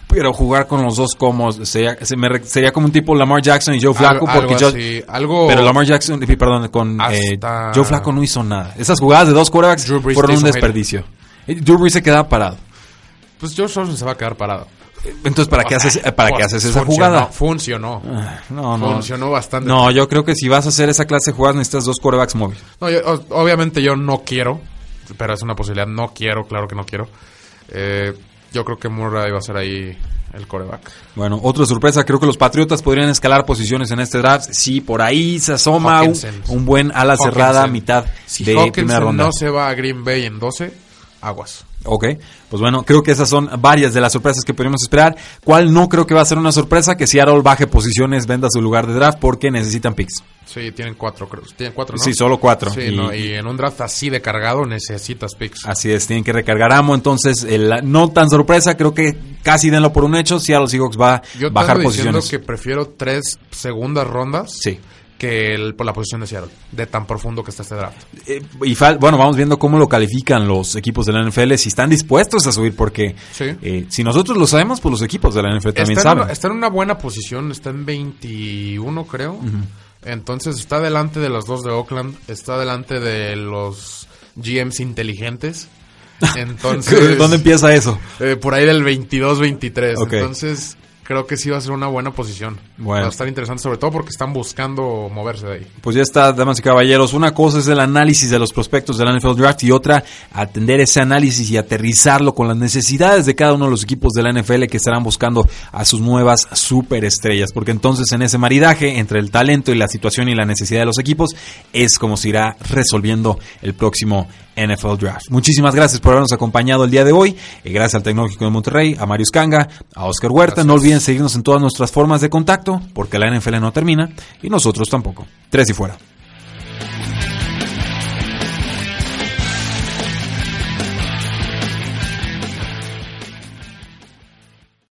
Speaker 1: Pero jugar con los dos como sería, se me re- sería como un tipo Lamar Jackson y Joe Flacco
Speaker 2: Algo-
Speaker 1: porque
Speaker 2: algo algo-
Speaker 1: pero Lamar Jackson, eh, perdón, con eh, Joe Flacco no hizo nada. Esas jugadas de dos quarterbacks fueron un desperdicio. Eh, Drew Brees se quedaba parado.
Speaker 2: Pues Josh Rosen se va a quedar parado.
Speaker 1: Entonces, ¿para qué haces, eh, para qué haces esa
Speaker 2: funcionó,
Speaker 1: jugada?
Speaker 2: Funcionó.
Speaker 1: No, no.
Speaker 2: Funcionó bastante.
Speaker 1: No, yo creo que si vas a hacer esa clase de jugadas necesitas dos quarterbacks móviles.
Speaker 2: No, yo- obviamente yo no quiero, pero es una posibilidad. No quiero, claro que no quiero. Eh, yo creo que Murray va a ser ahí el coreback.
Speaker 1: Bueno, otra sorpresa, creo que los Patriotas podrían escalar posiciones en este draft. Sí, por ahí se asoma un, buen ala cerrada a mitad
Speaker 2: Si
Speaker 1: de
Speaker 2: Hawkinson
Speaker 1: primera ronda.
Speaker 2: no se va a Green Bay en 12, aguas.
Speaker 1: Ok, pues bueno, creo que esas son varias de las sorpresas que podríamos esperar. ¿Cuál no creo que va a ser una sorpresa? Que Seattle baje posiciones, venda su lugar de draft porque necesitan picks.
Speaker 2: Sí, tienen cuatro, creo. Tienen cuatro, ¿no?
Speaker 1: Sí, solo cuatro.
Speaker 2: Sí,
Speaker 1: Y-
Speaker 2: no, y en un draft así de cargado necesitas picks.
Speaker 1: Así es, tienen que recargar amo. Entonces, el- no tan sorpresa, creo que casi denlo por un hecho. Seattle Seahawks va a
Speaker 2: Yo
Speaker 1: bajar posiciones.
Speaker 2: que prefiero tres segundas rondas
Speaker 1: Sí.
Speaker 2: Que el- por la posición de Seattle, de tan profundo que está este draft.
Speaker 1: Eh, y bueno, vamos viendo cómo lo califican los equipos de la NFL, si están dispuestos a subir, porque
Speaker 2: Sí.
Speaker 1: eh, si nosotros lo sabemos, pues los equipos de la NFL también
Speaker 2: está, en
Speaker 1: saben.
Speaker 2: una, está en una buena posición, está en 21 creo. Entonces está delante de los dos de Oakland, está delante de los GMs inteligentes. Entonces,
Speaker 1: ¿Dónde empieza eso?
Speaker 2: eh, por ahí del 22-23.
Speaker 1: Ok.
Speaker 2: Entonces, creo que sí va a ser una buena posición.
Speaker 1: Bueno.
Speaker 2: Va a estar interesante, sobre todo porque están buscando moverse de ahí.
Speaker 1: Pues ya está, damas y caballeros. Una cosa es el análisis de los prospectos del NFL Draft y otra, atender ese análisis y aterrizarlo con las necesidades de cada uno de los equipos de la NFL que estarán buscando a sus nuevas superestrellas. Porque entonces en ese maridaje entre el talento y la situación y la necesidad de los equipos es como se irá resolviendo el próximo NFL Draft. Muchísimas gracias por habernos acompañado el día de hoy. Y gracias al Tecnológico de Monterrey, a Marius Kanga, a Oscar Huerta. No olviden seguirnos en todas nuestras formas de contacto, porque la NFL no termina y nosotros tampoco. Tres y fuera.